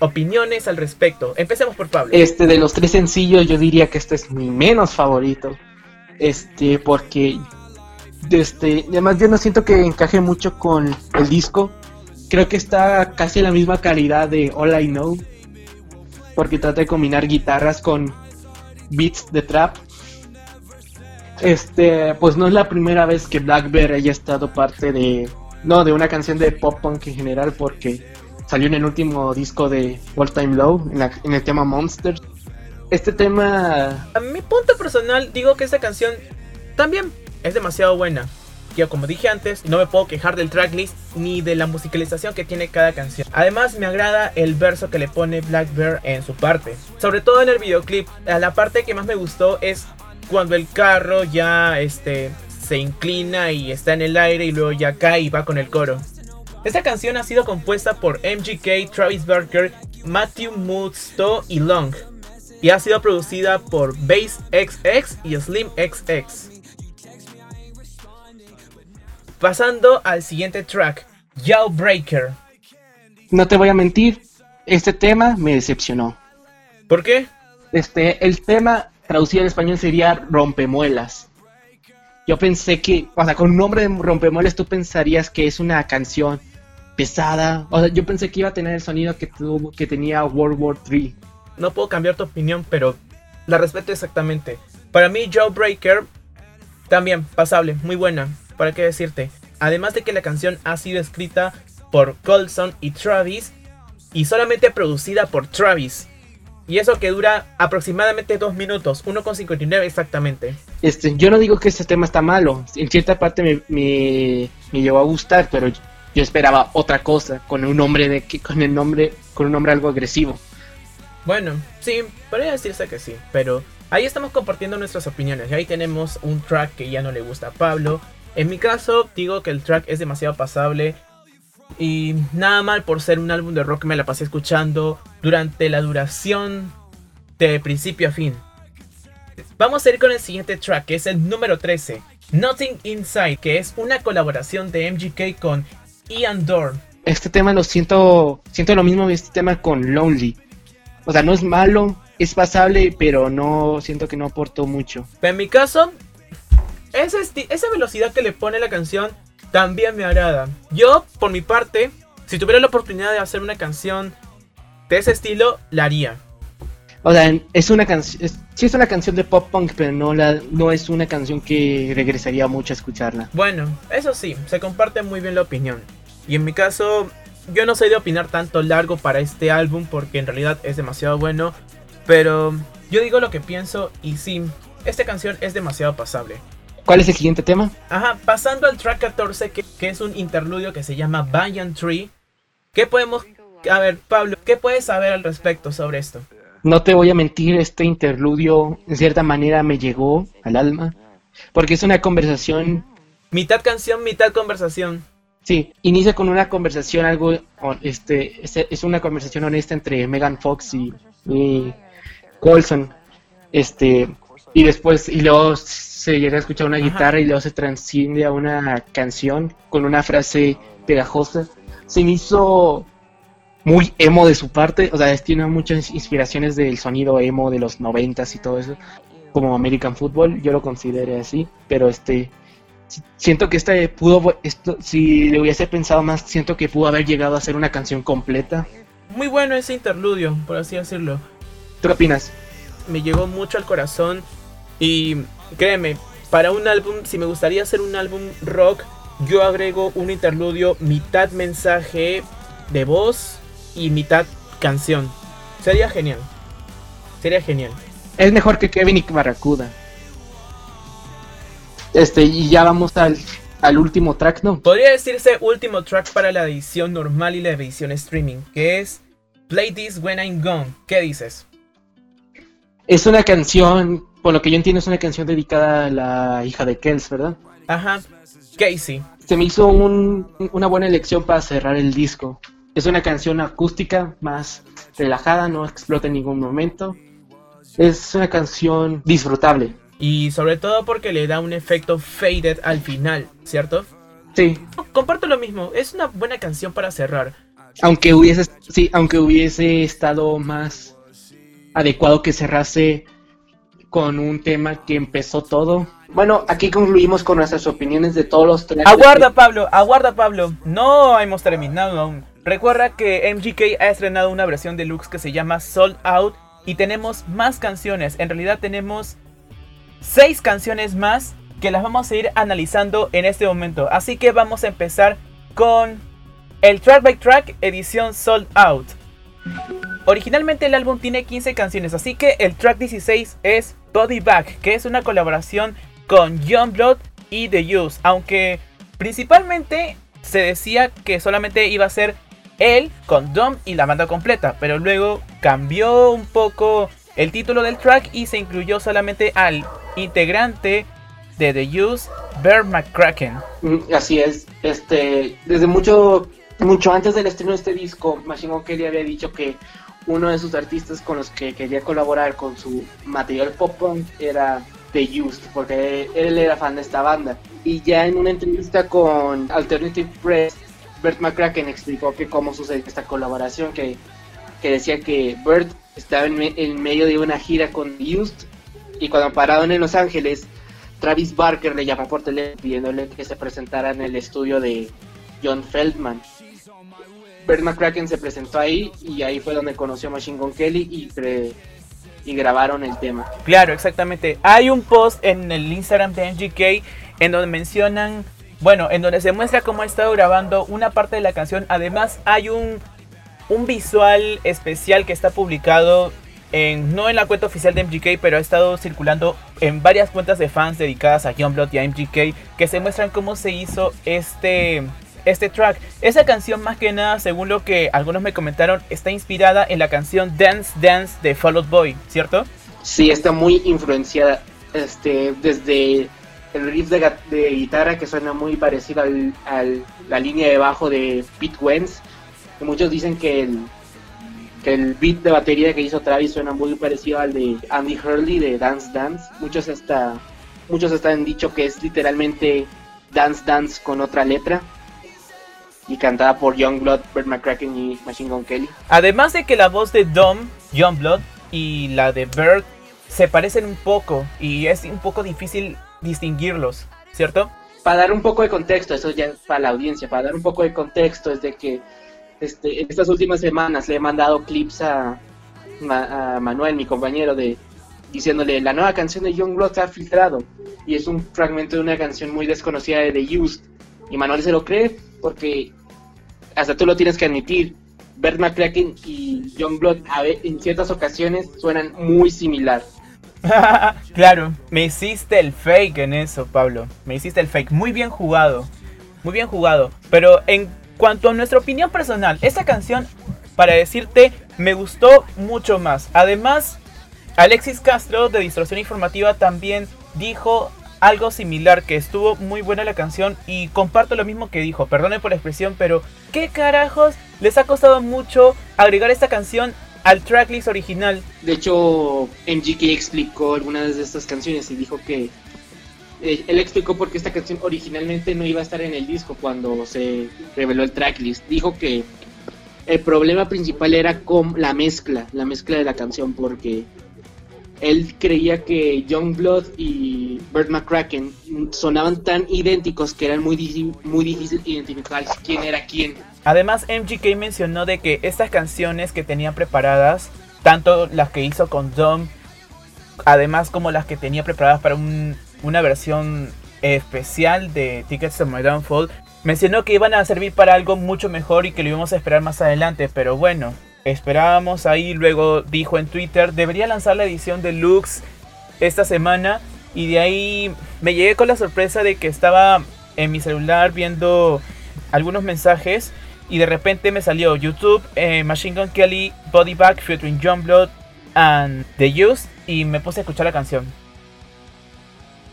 Opiniones al respecto. Empecemos por Pablo. Este, de los tres sencillos, yo diría que este es mi menos favorito. Este, porque. Este, además, yo no siento que encaje mucho con el disco. Creo que está casi la misma calidad de All I Know. Porque trata de combinar guitarras con beats de trap. Este, pues no es la primera vez que Black Bear haya estado parte de. No, de una canción de pop punk en general, porque salió en el último disco de All Time Low, en, la- en el tema Monsters. Este tema A mi punto personal, digo que esta canción también es demasiado buena. Yo, como dije antes, no me puedo quejar del tracklist ni de la musicalización que tiene cada canción. Además, me agrada el verso que le pone Black Bear en su parte. Sobre todo en el videoclip, la parte que más me gustó es cuando el carro ya este, se inclina y está en el aire y luego ya cae y va con el coro. Esta canción ha sido compuesta por MGK, Travis Barker, Matthew Musto y Long. Y ha sido producida por Bass XX y Slim XX. Pasando al siguiente track, Jailbreaker. No te voy a mentir, este tema me decepcionó. ¿Por qué? Este, el tema traducido al español sería rompemuelas. Yo pensé que, o sea, con un nombre de rompemuelas tú pensarías que es una canción pesada. O sea, yo pensé que iba a tener el sonido que tuvo, que tenía World War 3. No puedo cambiar tu opinión, pero la respeto exactamente. Para mí, Jailbreaker también pasable, muy buena. ¿Para qué decirte? Además de que la canción ha sido escrita por Colson y Travis y solamente producida por Travis. Y eso que dura aproximadamente 2 minutos, 1,59 exactamente. Este, yo no digo que este tema está malo. En cierta parte me, me, me llegó a gustar, pero yo esperaba otra cosa con un nombre de que con el nombre con un nombre algo agresivo. Bueno, sí, podría decirse que sí, pero ahí estamos compartiendo nuestras opiniones. Y ahí tenemos un track que ya no le gusta a Pablo. En mi caso, digo que el track es demasiado pasable. Y nada mal por ser un álbum de rock me la pasé escuchando durante la duración de principio a fin. Vamos a ir con el siguiente track, que es el número 13, Nothing Inside, que es una colaboración de MGK con Ian Dorn. Este tema lo siento, siento lo mismo de este tema con Lonely. O sea, no es malo, es pasable, pero no siento que no aportó mucho. En mi caso, esa, velocidad que le pone la canción también me agrada. Yo, por mi parte, si tuviera la oportunidad de hacer una canción de ese estilo, la haría. O sea, es una canción, sí es una canción de pop punk, pero no la, no es una canción que regresaría mucho a escucharla. Bueno, eso sí, se comparte muy bien la opinión. Y en mi caso, yo no soy de opinar tanto largo para este álbum porque en realidad es demasiado bueno. Pero yo digo lo que pienso y sí, esta canción es demasiado pasable. ¿Cuál es el siguiente tema? Ajá, pasando al track 14, que, que es un interludio que se llama Banyan Tree. ¿Qué podemos... A ver, Pablo, ¿qué puedes saber al respecto sobre esto? No te voy a mentir, este interludio en cierta manera me llegó al alma, porque es una conversación, Mitad canción, mitad conversación. sí, inicia con una conversación algo, este, es, es una conversación honesta entre Megan Fox y, y Colson, este, y después, y luego se llega a escuchar una Ajá. guitarra y luego se transciende a una canción con una frase pegajosa. Se me hizo muy emo de su parte, o sea, tiene muchas inspiraciones del sonido emo de los noventas y todo eso, como American Football, yo lo considero así, pero este si- siento que este pudo esto si le hubiese pensado más, siento que pudo haber llegado a ser una canción completa. Muy bueno ese interludio, por así decirlo. ¿Tú qué opinas? me llegó mucho al corazón y créeme, para un álbum, si me gustaría hacer un álbum rock, yo agrego un interludio mitad mensaje de voz y mitad canción. Sería genial. Sería genial. Es mejor que Kevin y Barracuda. Este, y ya vamos al, al último track, ¿no? Podría decirse último track para la edición normal y la edición streaming, que es Play This When I'm Gone. ¿Qué dices? Es una canción, por lo que yo entiendo, es una canción dedicada a la hija de Kells, ¿verdad? Ajá, Casey. Se me hizo un- una buena elección para cerrar el disco. Es una canción acústica, más relajada, no explota en ningún momento. Es una canción disfrutable. Y sobre todo porque le da un efecto faded al final, ¿cierto? Sí. Comparto lo mismo, es una buena canción para cerrar. Aunque hubiese, sí, aunque hubiese estado más adecuado que cerrase con un tema que empezó todo. Bueno, aquí concluimos con nuestras opiniones de todos los tracks. Aguarda, Pablo, aguarda, Pablo. No hemos terminado aún. Recuerda que MGK ha estrenado una versión deluxe que se llama Sold Out y tenemos más canciones. En realidad tenemos seis canciones más que las vamos a ir analizando en este momento. Así que vamos a empezar con el track by track edición Sold Out. Originalmente el álbum tiene 15 canciones, así que el track 16 es Body Back, que es una colaboración con Blood y The Use, aunque principalmente se decía que solamente iba a ser él con Dom y la banda completa, pero luego cambió un poco el título del track y se incluyó solamente al integrante de The Use, Bear McCracken. Mm, así es, este, desde mucho, mucho antes del estreno de este disco, Machine Gun Kelly había dicho que uno de sus artistas con los que quería colaborar con su material pop punk era The Used, porque él era fan de esta banda. Y ya en una entrevista con Alternative Press, Bert McCracken explicó que cómo sucedió esta colaboración, que, que decía que Bert estaba en, medio de una gira con The Used y cuando pararon en Los Ángeles, Travis Barker le llamó por teléfono pidiéndole que se presentara en el estudio de John Feldman. Bert McCracken se presentó ahí y ahí fue donde conoció a Machine Gun Kelly y, y grabaron el tema. Claro, exactamente. Hay un post en el Instagram de NGK en donde mencionan, bueno, en donde se muestra cómo ha estado grabando una parte de la canción. Además hay un, un visual especial que está publicado en, no en la cuenta oficial de MGK, pero ha estado circulando en varias cuentas de fans dedicadas a Blood y a MGK, que se muestran cómo se hizo este este track. Esa canción más que nada, según lo que algunos me comentaron, está inspirada en la canción Dance Dance de Fall Out Boy, ¿cierto? Sí, está muy influenciada este, desde el riff de, guitarra que suena muy parecido al, la línea de bajo de Pete Wentz. muchos dicen que el, que el beat de batería que hizo Travis suena muy parecido al de Andy Hurley de Dance Dance. Muchos hasta, muchos hasta han dicho que es literalmente Dance Dance con otra letra y cantada por Youngblood, Bert McCracken y Machine Gun Kelly. Además de que la voz de Dom, Youngblood, y la de Bert se parecen un poco y es un poco difícil distinguirlos, ¿cierto? Para dar un poco de contexto, eso ya es para la audiencia, para dar un poco de contexto es de que este, en estas últimas semanas le he mandado clips a, a Manuel, mi compañero, de diciéndole la nueva canción de Youngblood se ha filtrado y es un fragmento de una canción muy desconocida de The Used y Manuel se lo cree porque hasta tú lo tienes que admitir. Bert McCracken y John Blood en ciertas ocasiones suenan muy similar. claro, me hiciste el fake en eso, Pablo. Me hiciste el fake. Muy bien jugado. Muy bien jugado. Pero en cuanto a nuestra opinión personal, esta canción, para decirte, me gustó mucho más. Además, Alexis Castro de Distorsión Informativa también dijo algo similar, que estuvo muy buena la canción y comparto lo mismo que dijo, perdone por la expresión, pero ¿qué carajos les ha costado mucho agregar esta canción al tracklist original? De hecho, MGK explicó algunas de estas canciones y dijo que eh, él explicó por qué esta canción originalmente no iba a estar en el disco cuando se reveló el tracklist. Dijo que el problema principal era con la mezcla, la mezcla de la canción, porque él creía que Youngblood y Bert McCracken sonaban tan idénticos que eran muy, muy difícil identificar quién era quién. Además, MGK mencionó de que estas canciones que tenía preparadas, tanto las que hizo con Dom, además como las que tenía preparadas para una versión especial de Tickets to My Downfall, mencionó que iban a servir para algo mucho mejor y que lo íbamos a esperar más adelante, pero bueno, esperábamos ahí, luego dijo en Twitter, debería lanzar la edición deluxe esta semana y de ahí me llegué con la sorpresa de que estaba en mi celular viendo algunos mensajes y de repente me salió YouTube, eh, Machine Gun Kelly, Body Bag featuring John Blood and The Used y me puse a escuchar la canción.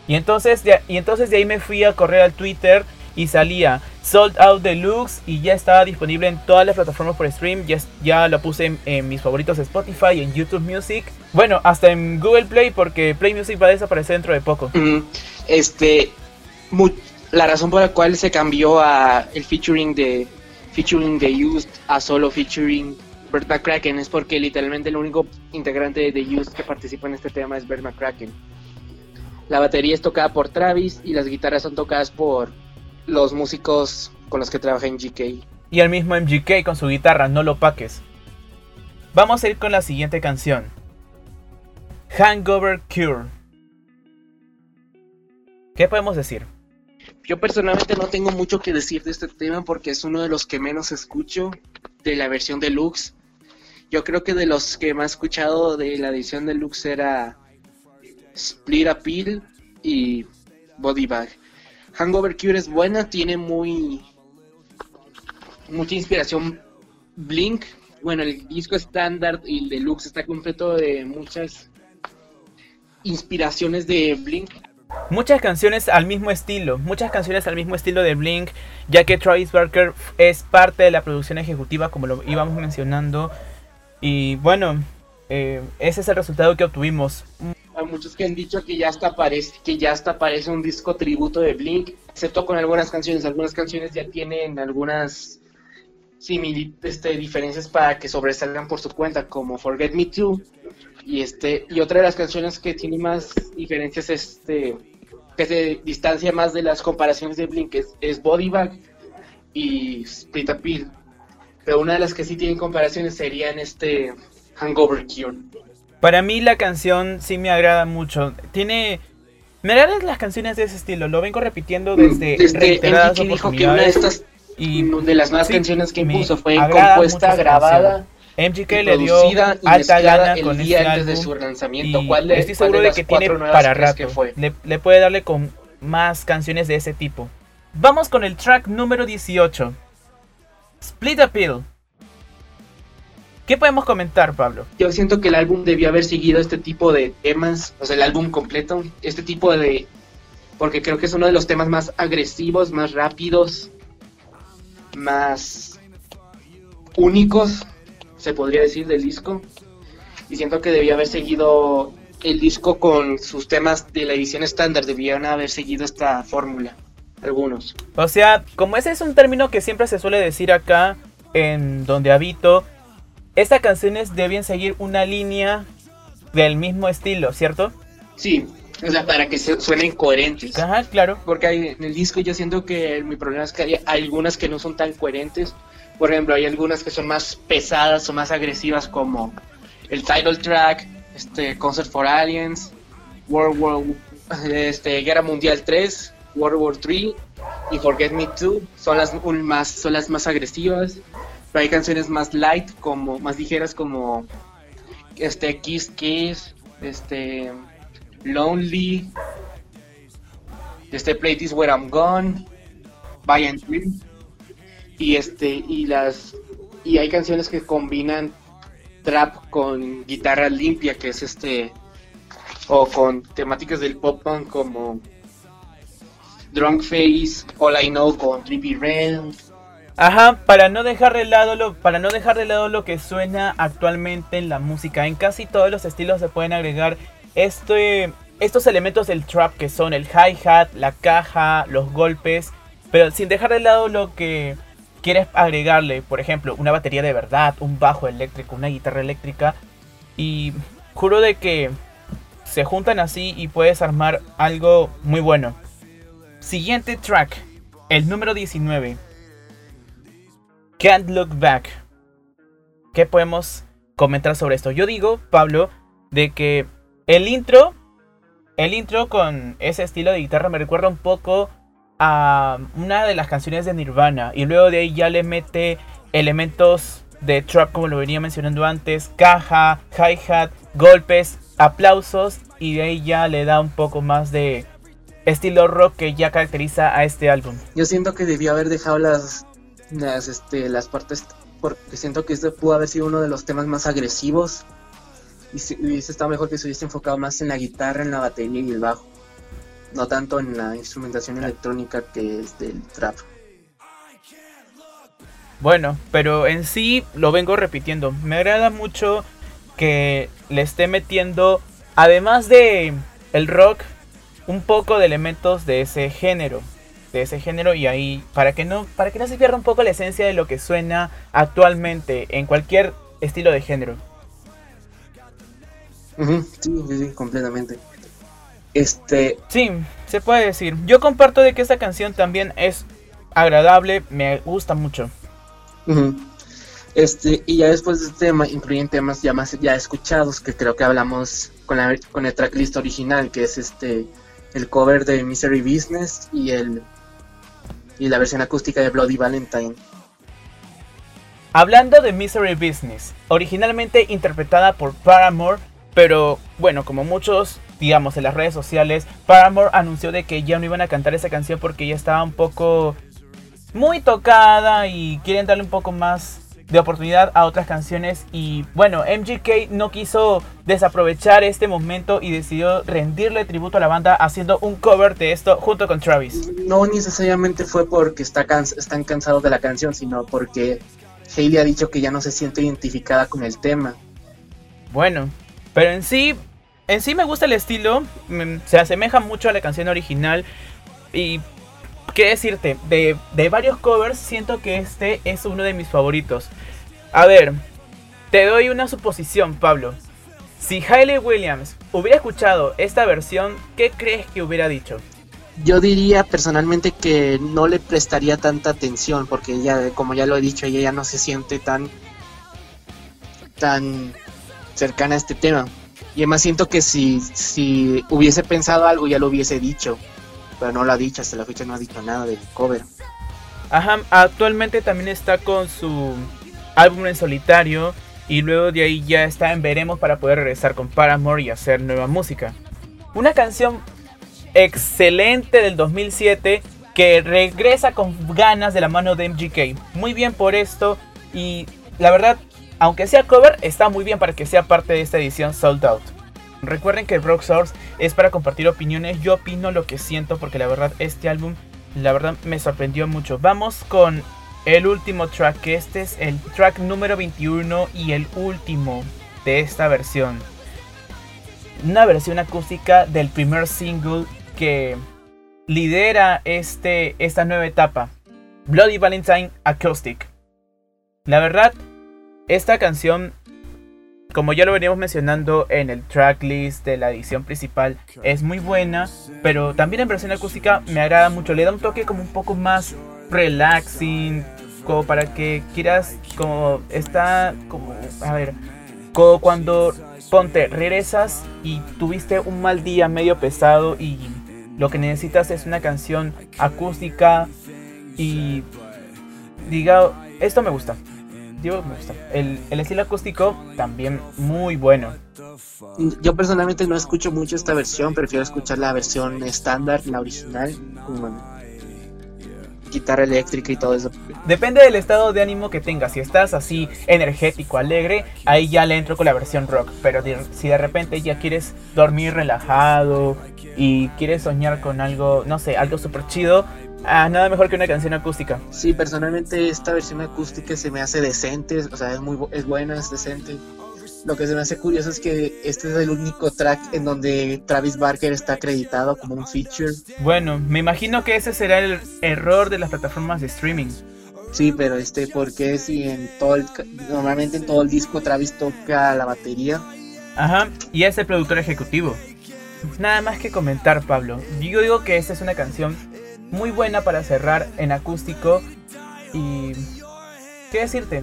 Y entonces, y entonces de ahí me fui a correr al Twitter y salía Sold Out Deluxe y ya estaba disponible en todas las plataformas por stream. Ya, ya lo puse en, mis favoritos de Spotify, en YouTube Music. Bueno, hasta en Google Play porque Play Music va a desaparecer dentro de poco. Este, la razón por la cual se cambió a el featuring de featuring de Used a solo featuring Bert McCracken es porque literalmente el único integrante de Used que participa en este tema es Bert McCracken. La batería es tocada por Travis y las guitarras son tocadas por los músicos con los que trabaja en GK. Y el mismo MGK con su guitarra, no lo paques. Vamos a ir con la siguiente canción. Hangover Cure. ¿Qué podemos decir? Yo personalmente no tengo mucho que decir de este tema porque es uno de los que menos escucho de la versión deluxe. Yo creo que de los que más he escuchado de la edición deluxe era Split Appeal y Body Bag. Hangover Cure es buena, tiene muy mucha inspiración Blink. Bueno, el disco estándar y el deluxe está completo de muchas inspiraciones de Blink. Muchas canciones al mismo estilo, muchas canciones al mismo estilo de Blink, ya que Travis Barker es parte de la producción ejecutiva, como lo íbamos mencionando. Y bueno, eh, ese es el resultado que obtuvimos. Hay muchos que han dicho que ya hasta parece que ya hasta parece un disco tributo de Blink, excepto con algunas canciones. Algunas canciones ya tienen algunas este, diferencias para que sobresalgan por su cuenta, como Forget Me Too. Y este y otra de las canciones que tiene más diferencias este que se distancia más de las comparaciones de Blink es, es Body Bag y Split Appeal. Pero una de las que sí tienen comparaciones serían este Hangover Cure. Para mí la canción sí me agrada mucho. Tiene me agradan las canciones de ese estilo, lo vengo repitiendo desde, desde reiteradas dijo que una de estas y de las más canciones que impuso fue compuesta, grabada. MGK le dio alta gana con este antes de su lanzamiento. ¿Cuál estoy seguro de, que tiene para rato. Fue? Le, le, puede darle con más canciones de ese tipo. Vamos con el track número 18. Split Appeal. ¿Qué podemos comentar, Pablo? Yo siento que el álbum debió haber seguido este tipo de temas, o sea, el álbum completo, este tipo de... Porque creo que es uno de los temas más agresivos, más rápidos, más únicos, se podría decir, del disco. Y siento que debía haber seguido el disco con sus temas de la edición estándar, debían haber seguido esta fórmula, algunos. O sea, como ese es un término que siempre se suele decir acá, en donde habito, estas canciones debían seguir una línea del mismo estilo, ¿cierto? Sí, o sea, para que se suenen coherentes. Ajá, claro. Porque hay, en el disco yo siento que mi problema es que hay, algunas que no son tan coherentes. Por ejemplo, hay algunas que son más pesadas o más agresivas como el title track, este Concert for Aliens, World War, este, Guerra Mundial 3, World War 3 y Forget Me Too. Son las, más, son las más agresivas. Pero hay canciones más light, como más ligeras como este Kiss Kiss, este Lonely, este Play This Where I'm Gone, By and Dream. Y este, y las y hay canciones que combinan trap con guitarra limpia, que es este o con temáticas del pop punk como Drunk Face, All I Know con Trippy Red. Ajá, para no dejar de lado lo, que suena actualmente en la música. En casi todos los estilos se pueden agregar este, estos elementos del trap que son el hi-hat, la caja, los golpes, pero sin dejar de lado lo que quieres agregarle, por ejemplo, una batería de verdad, un bajo eléctrico, una guitarra eléctrica y juro de que se juntan así y puedes armar algo muy bueno. Siguiente track, el número 19. Can't Look Back. ¿Qué podemos comentar sobre esto? Yo digo, Pablo, de que el intro, el intro con ese estilo de guitarra me recuerda un poco a una de las canciones de Nirvana. Y luego de ahí ya le mete elementos de trap como lo venía mencionando antes, caja, hi-hat, golpes, aplausos y de ahí ya le da un poco más de estilo rock que ya caracteriza a este álbum. Yo siento que debió haber dejado las las este las partes porque siento que este pudo haber sido uno de los temas más agresivos y si, hubiese estado mejor que se hubiese enfocado más en la guitarra, en la batería y el bajo, no tanto en la instrumentación electrónica que es del trap. Bueno, pero en sí lo vengo repitiendo. Me agrada mucho que le esté metiendo, además de el rock, un poco de elementos de ese género. De ese género y ahí para que no para que no se pierda un poco la esencia de lo que suena actualmente en cualquier estilo de género. sí, sí, sí, completamente. Este. Sí, se puede decir. Yo comparto de que esta canción también es agradable, me gusta mucho. Este, y ya después de este tema, incluyen temas ya más ya escuchados, que creo que hablamos con, la, con el tracklist original, que es este el cover de Misery Business y el y la versión acústica de Bloody Valentine. Hablando de Misery Business, originalmente interpretada por Paramore, pero bueno, como muchos digamos, en las redes sociales, Paramore anunció de que ya no iban a cantar esa canción porque ya estaba un poco muy tocada y quieren darle un poco más de oportunidad a otras canciones y bueno, MGK no quiso desaprovechar este momento y decidió rendirle tributo a la banda haciendo un cover de esto junto con Travis. No necesariamente fue porque está están cansados de la canción, sino porque Hayley ha dicho que ya no se siente identificada con el tema. Bueno, pero en sí en sí me gusta el estilo, mm, se asemeja mucho a la canción original y qué decirte, de, varios covers siento que este es uno de mis favoritos. A ver, te doy una suposición, Pablo. Si Hayley Williams hubiera escuchado esta versión, ¿qué crees que hubiera dicho? Yo diría personalmente que no le prestaría tanta atención porque ella, como ya lo he dicho, ella ya no se siente tan tan cercana a este tema. Y además siento que si, si hubiese pensado algo ya lo hubiese dicho. Pero no lo ha dicho, hasta la fecha no ha dicho nada del cover. Ajá, actualmente también está con su álbum en solitario. Y luego de ahí ya está en veremos para poder regresar con Paramore y hacer nueva música. Una canción excelente del 2007 que regresa con ganas de la mano de MGK. Muy bien por esto y la verdad aunque sea cover, está muy bien para que sea parte de esta edición Sold Out. Recuerden que Rock Source es para compartir opiniones, yo opino lo que siento porque la verdad este álbum, la verdad me sorprendió mucho. Vamos con el último track, este es el track número 21 y el último de esta versión. Una versión acústica del primer single que lidera este, esta nueva etapa, Bloody Valentine Acoustic. La verdad, esta canción, como ya lo veníamos mencionando en el tracklist de la edición principal, es muy buena, pero también en versión acústica me agrada mucho. Le da un toque como un poco más relaxing, como para que quieras, como está, como, a ver, como cuando ponte, regresas y tuviste un mal día medio pesado y lo que necesitas es una canción acústica y diga, esto me gusta me gusta. El, estilo acústico también muy bueno. Yo personalmente no escucho mucho esta versión, prefiero escuchar la versión estándar, la original, con guitarra eléctrica y todo eso. Depende del estado de ánimo que tengas. Si estás así energético, alegre, ahí ya le entro con la versión rock. Pero si de repente ya quieres dormir relajado y quieres soñar con algo, no sé, algo súper chido, Ah, nada mejor que una canción acústica. Sí, personalmente esta versión acústica se me hace decente, o sea, es muy es buena, es decente. Lo que se me hace curioso es que este es el único track en donde Travis Barker está acreditado como un feature. Bueno, me imagino que ese será el error de las plataformas de streaming. Sí, pero este, porque si en todo el, normalmente en todo el disco Travis toca la batería. Ajá, y es el productor ejecutivo. Nada más que comentar, Pablo. Yo digo que esta es una canción muy buena para cerrar en acústico. Y. ¿Qué decirte?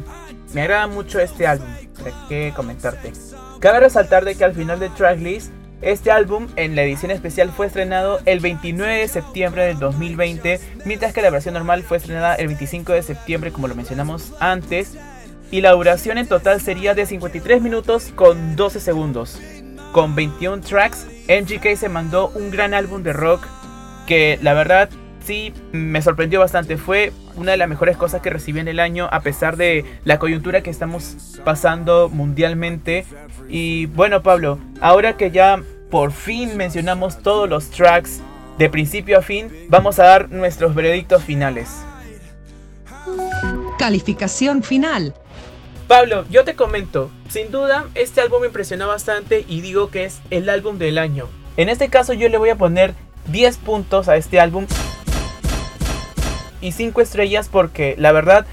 Me agrada mucho este álbum. ¿De qué comentarte? Cabe resaltar de que al final de tracklist, este álbum en la edición especial fue estrenado el 29 de septiembre del 2020, mientras que la versión normal fue estrenada el 25 de septiembre, como lo mencionamos antes. Y la duración en total sería de 53 minutos con 12 segundos. Con 21 tracks, MGK se mandó un gran álbum de rock que la verdad sí me sorprendió bastante. Fue una de las mejores cosas que recibí en el año, a pesar de la coyuntura que estamos pasando mundialmente. Y bueno, Pablo, ahora que ya por fin mencionamos todos los tracks de principio a fin, vamos a dar nuestros veredictos finales. Calificación final. Pablo, yo te comento, sin duda este álbum me impresionó bastante y digo que es el álbum del año. En este caso yo le voy a poner 10 puntos a este álbum y 5 estrellas porque la verdad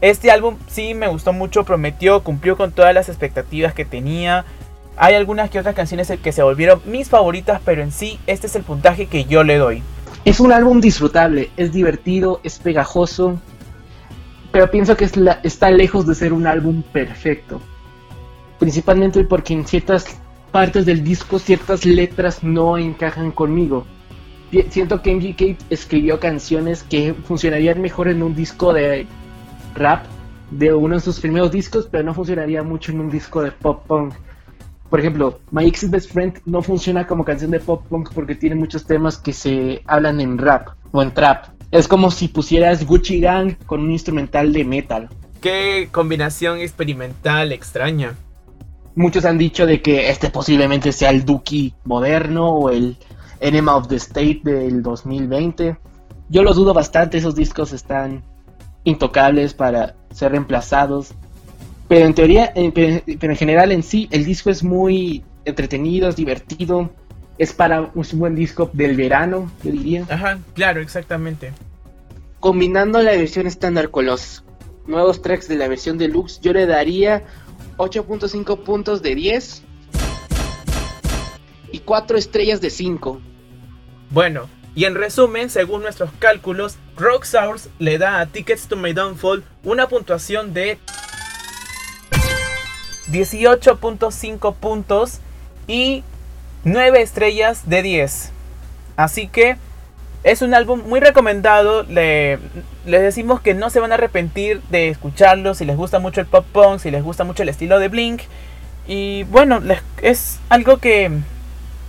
este álbum sí me gustó mucho, prometió, cumplió con todas las expectativas que tenía. Hay algunas que otras canciones que se volvieron mis favoritas, pero en sí este es el puntaje que yo le doy. Es un álbum disfrutable, es divertido, es pegajoso, pero pienso que está lejos de ser un álbum perfecto. Principalmente porque en ciertas partes del disco ciertas letras no encajan conmigo. Siento que MGK escribió canciones que funcionarían mejor en un disco de rap de uno de sus primeros discos, pero no funcionaría mucho en un disco de pop punk. Por ejemplo, My Ex's Best Friend no funciona como canción de pop punk porque tiene muchos temas que se hablan en rap o en trap. Es como si pusieras Gucci Gang con un instrumental de metal. Qué combinación experimental extraña. Muchos han dicho de que este posiblemente sea el Dookie moderno o el Enema of the State del 2020. Yo lo dudo bastante, esos discos están intocables para ser reemplazados. Pero en teoría, pero en general en sí, el disco es muy entretenido, es divertido. Es para un buen disco del verano, yo diría. Ajá, claro, exactamente. Combinando la versión estándar con los nuevos tracks de la versión deluxe, yo le daría 8.5 puntos de 10 y 4 estrellas de 5. Bueno, y en resumen, según nuestros cálculos, Rock Source le da a Tickets to My Downfall una puntuación de 18.5 puntos y 9 estrellas de 10. Así que es un álbum muy recomendado. Le, les decimos que no se van a arrepentir de escucharlo si les gusta mucho el pop punk, si les gusta mucho el estilo de Blink. Y bueno, es algo que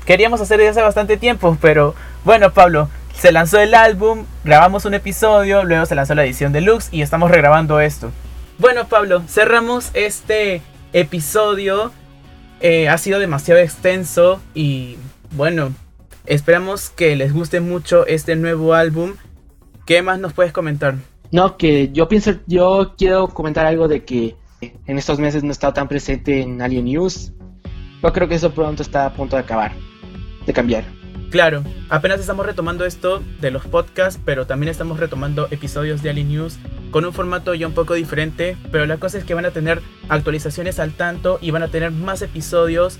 queríamos hacer desde hace bastante tiempo, pero bueno, Pablo, se lanzó el álbum, grabamos un episodio, luego se lanzó la edición deluxe y estamos regrabando esto. Bueno, Pablo, cerramos este episodio. Eh, ha sido demasiado extenso y bueno, Esperamos que les guste mucho este nuevo álbum. ¿Qué más nos puedes comentar? No, que yo pienso, yo quiero comentar algo de que en estos meses no he estado tan presente en Alien News. Yo creo que eso pronto está a punto de acabar, de cambiar. Claro, apenas estamos retomando esto de los podcasts, pero también estamos retomando episodios de Alien News con un formato ya un poco diferente, pero la cosa es que van a tener actualizaciones al tanto y van a tener más episodios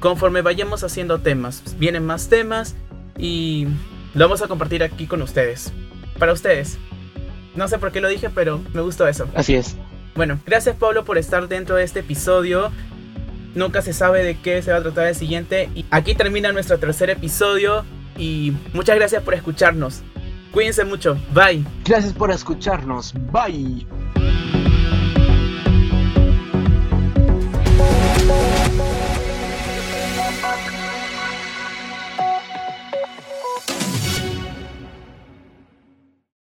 conforme vayamos haciendo temas. Vienen más temas y lo vamos a compartir aquí con ustedes. Para ustedes. No sé por qué lo dije, pero me gustó eso. Así es. Bueno, gracias Pablo por estar dentro de este episodio. Nunca se sabe de qué se va a tratar el siguiente. Y aquí termina nuestro tercer episodio. Y muchas gracias por escucharnos. Cuídense mucho. Bye. Gracias por escucharnos. Bye.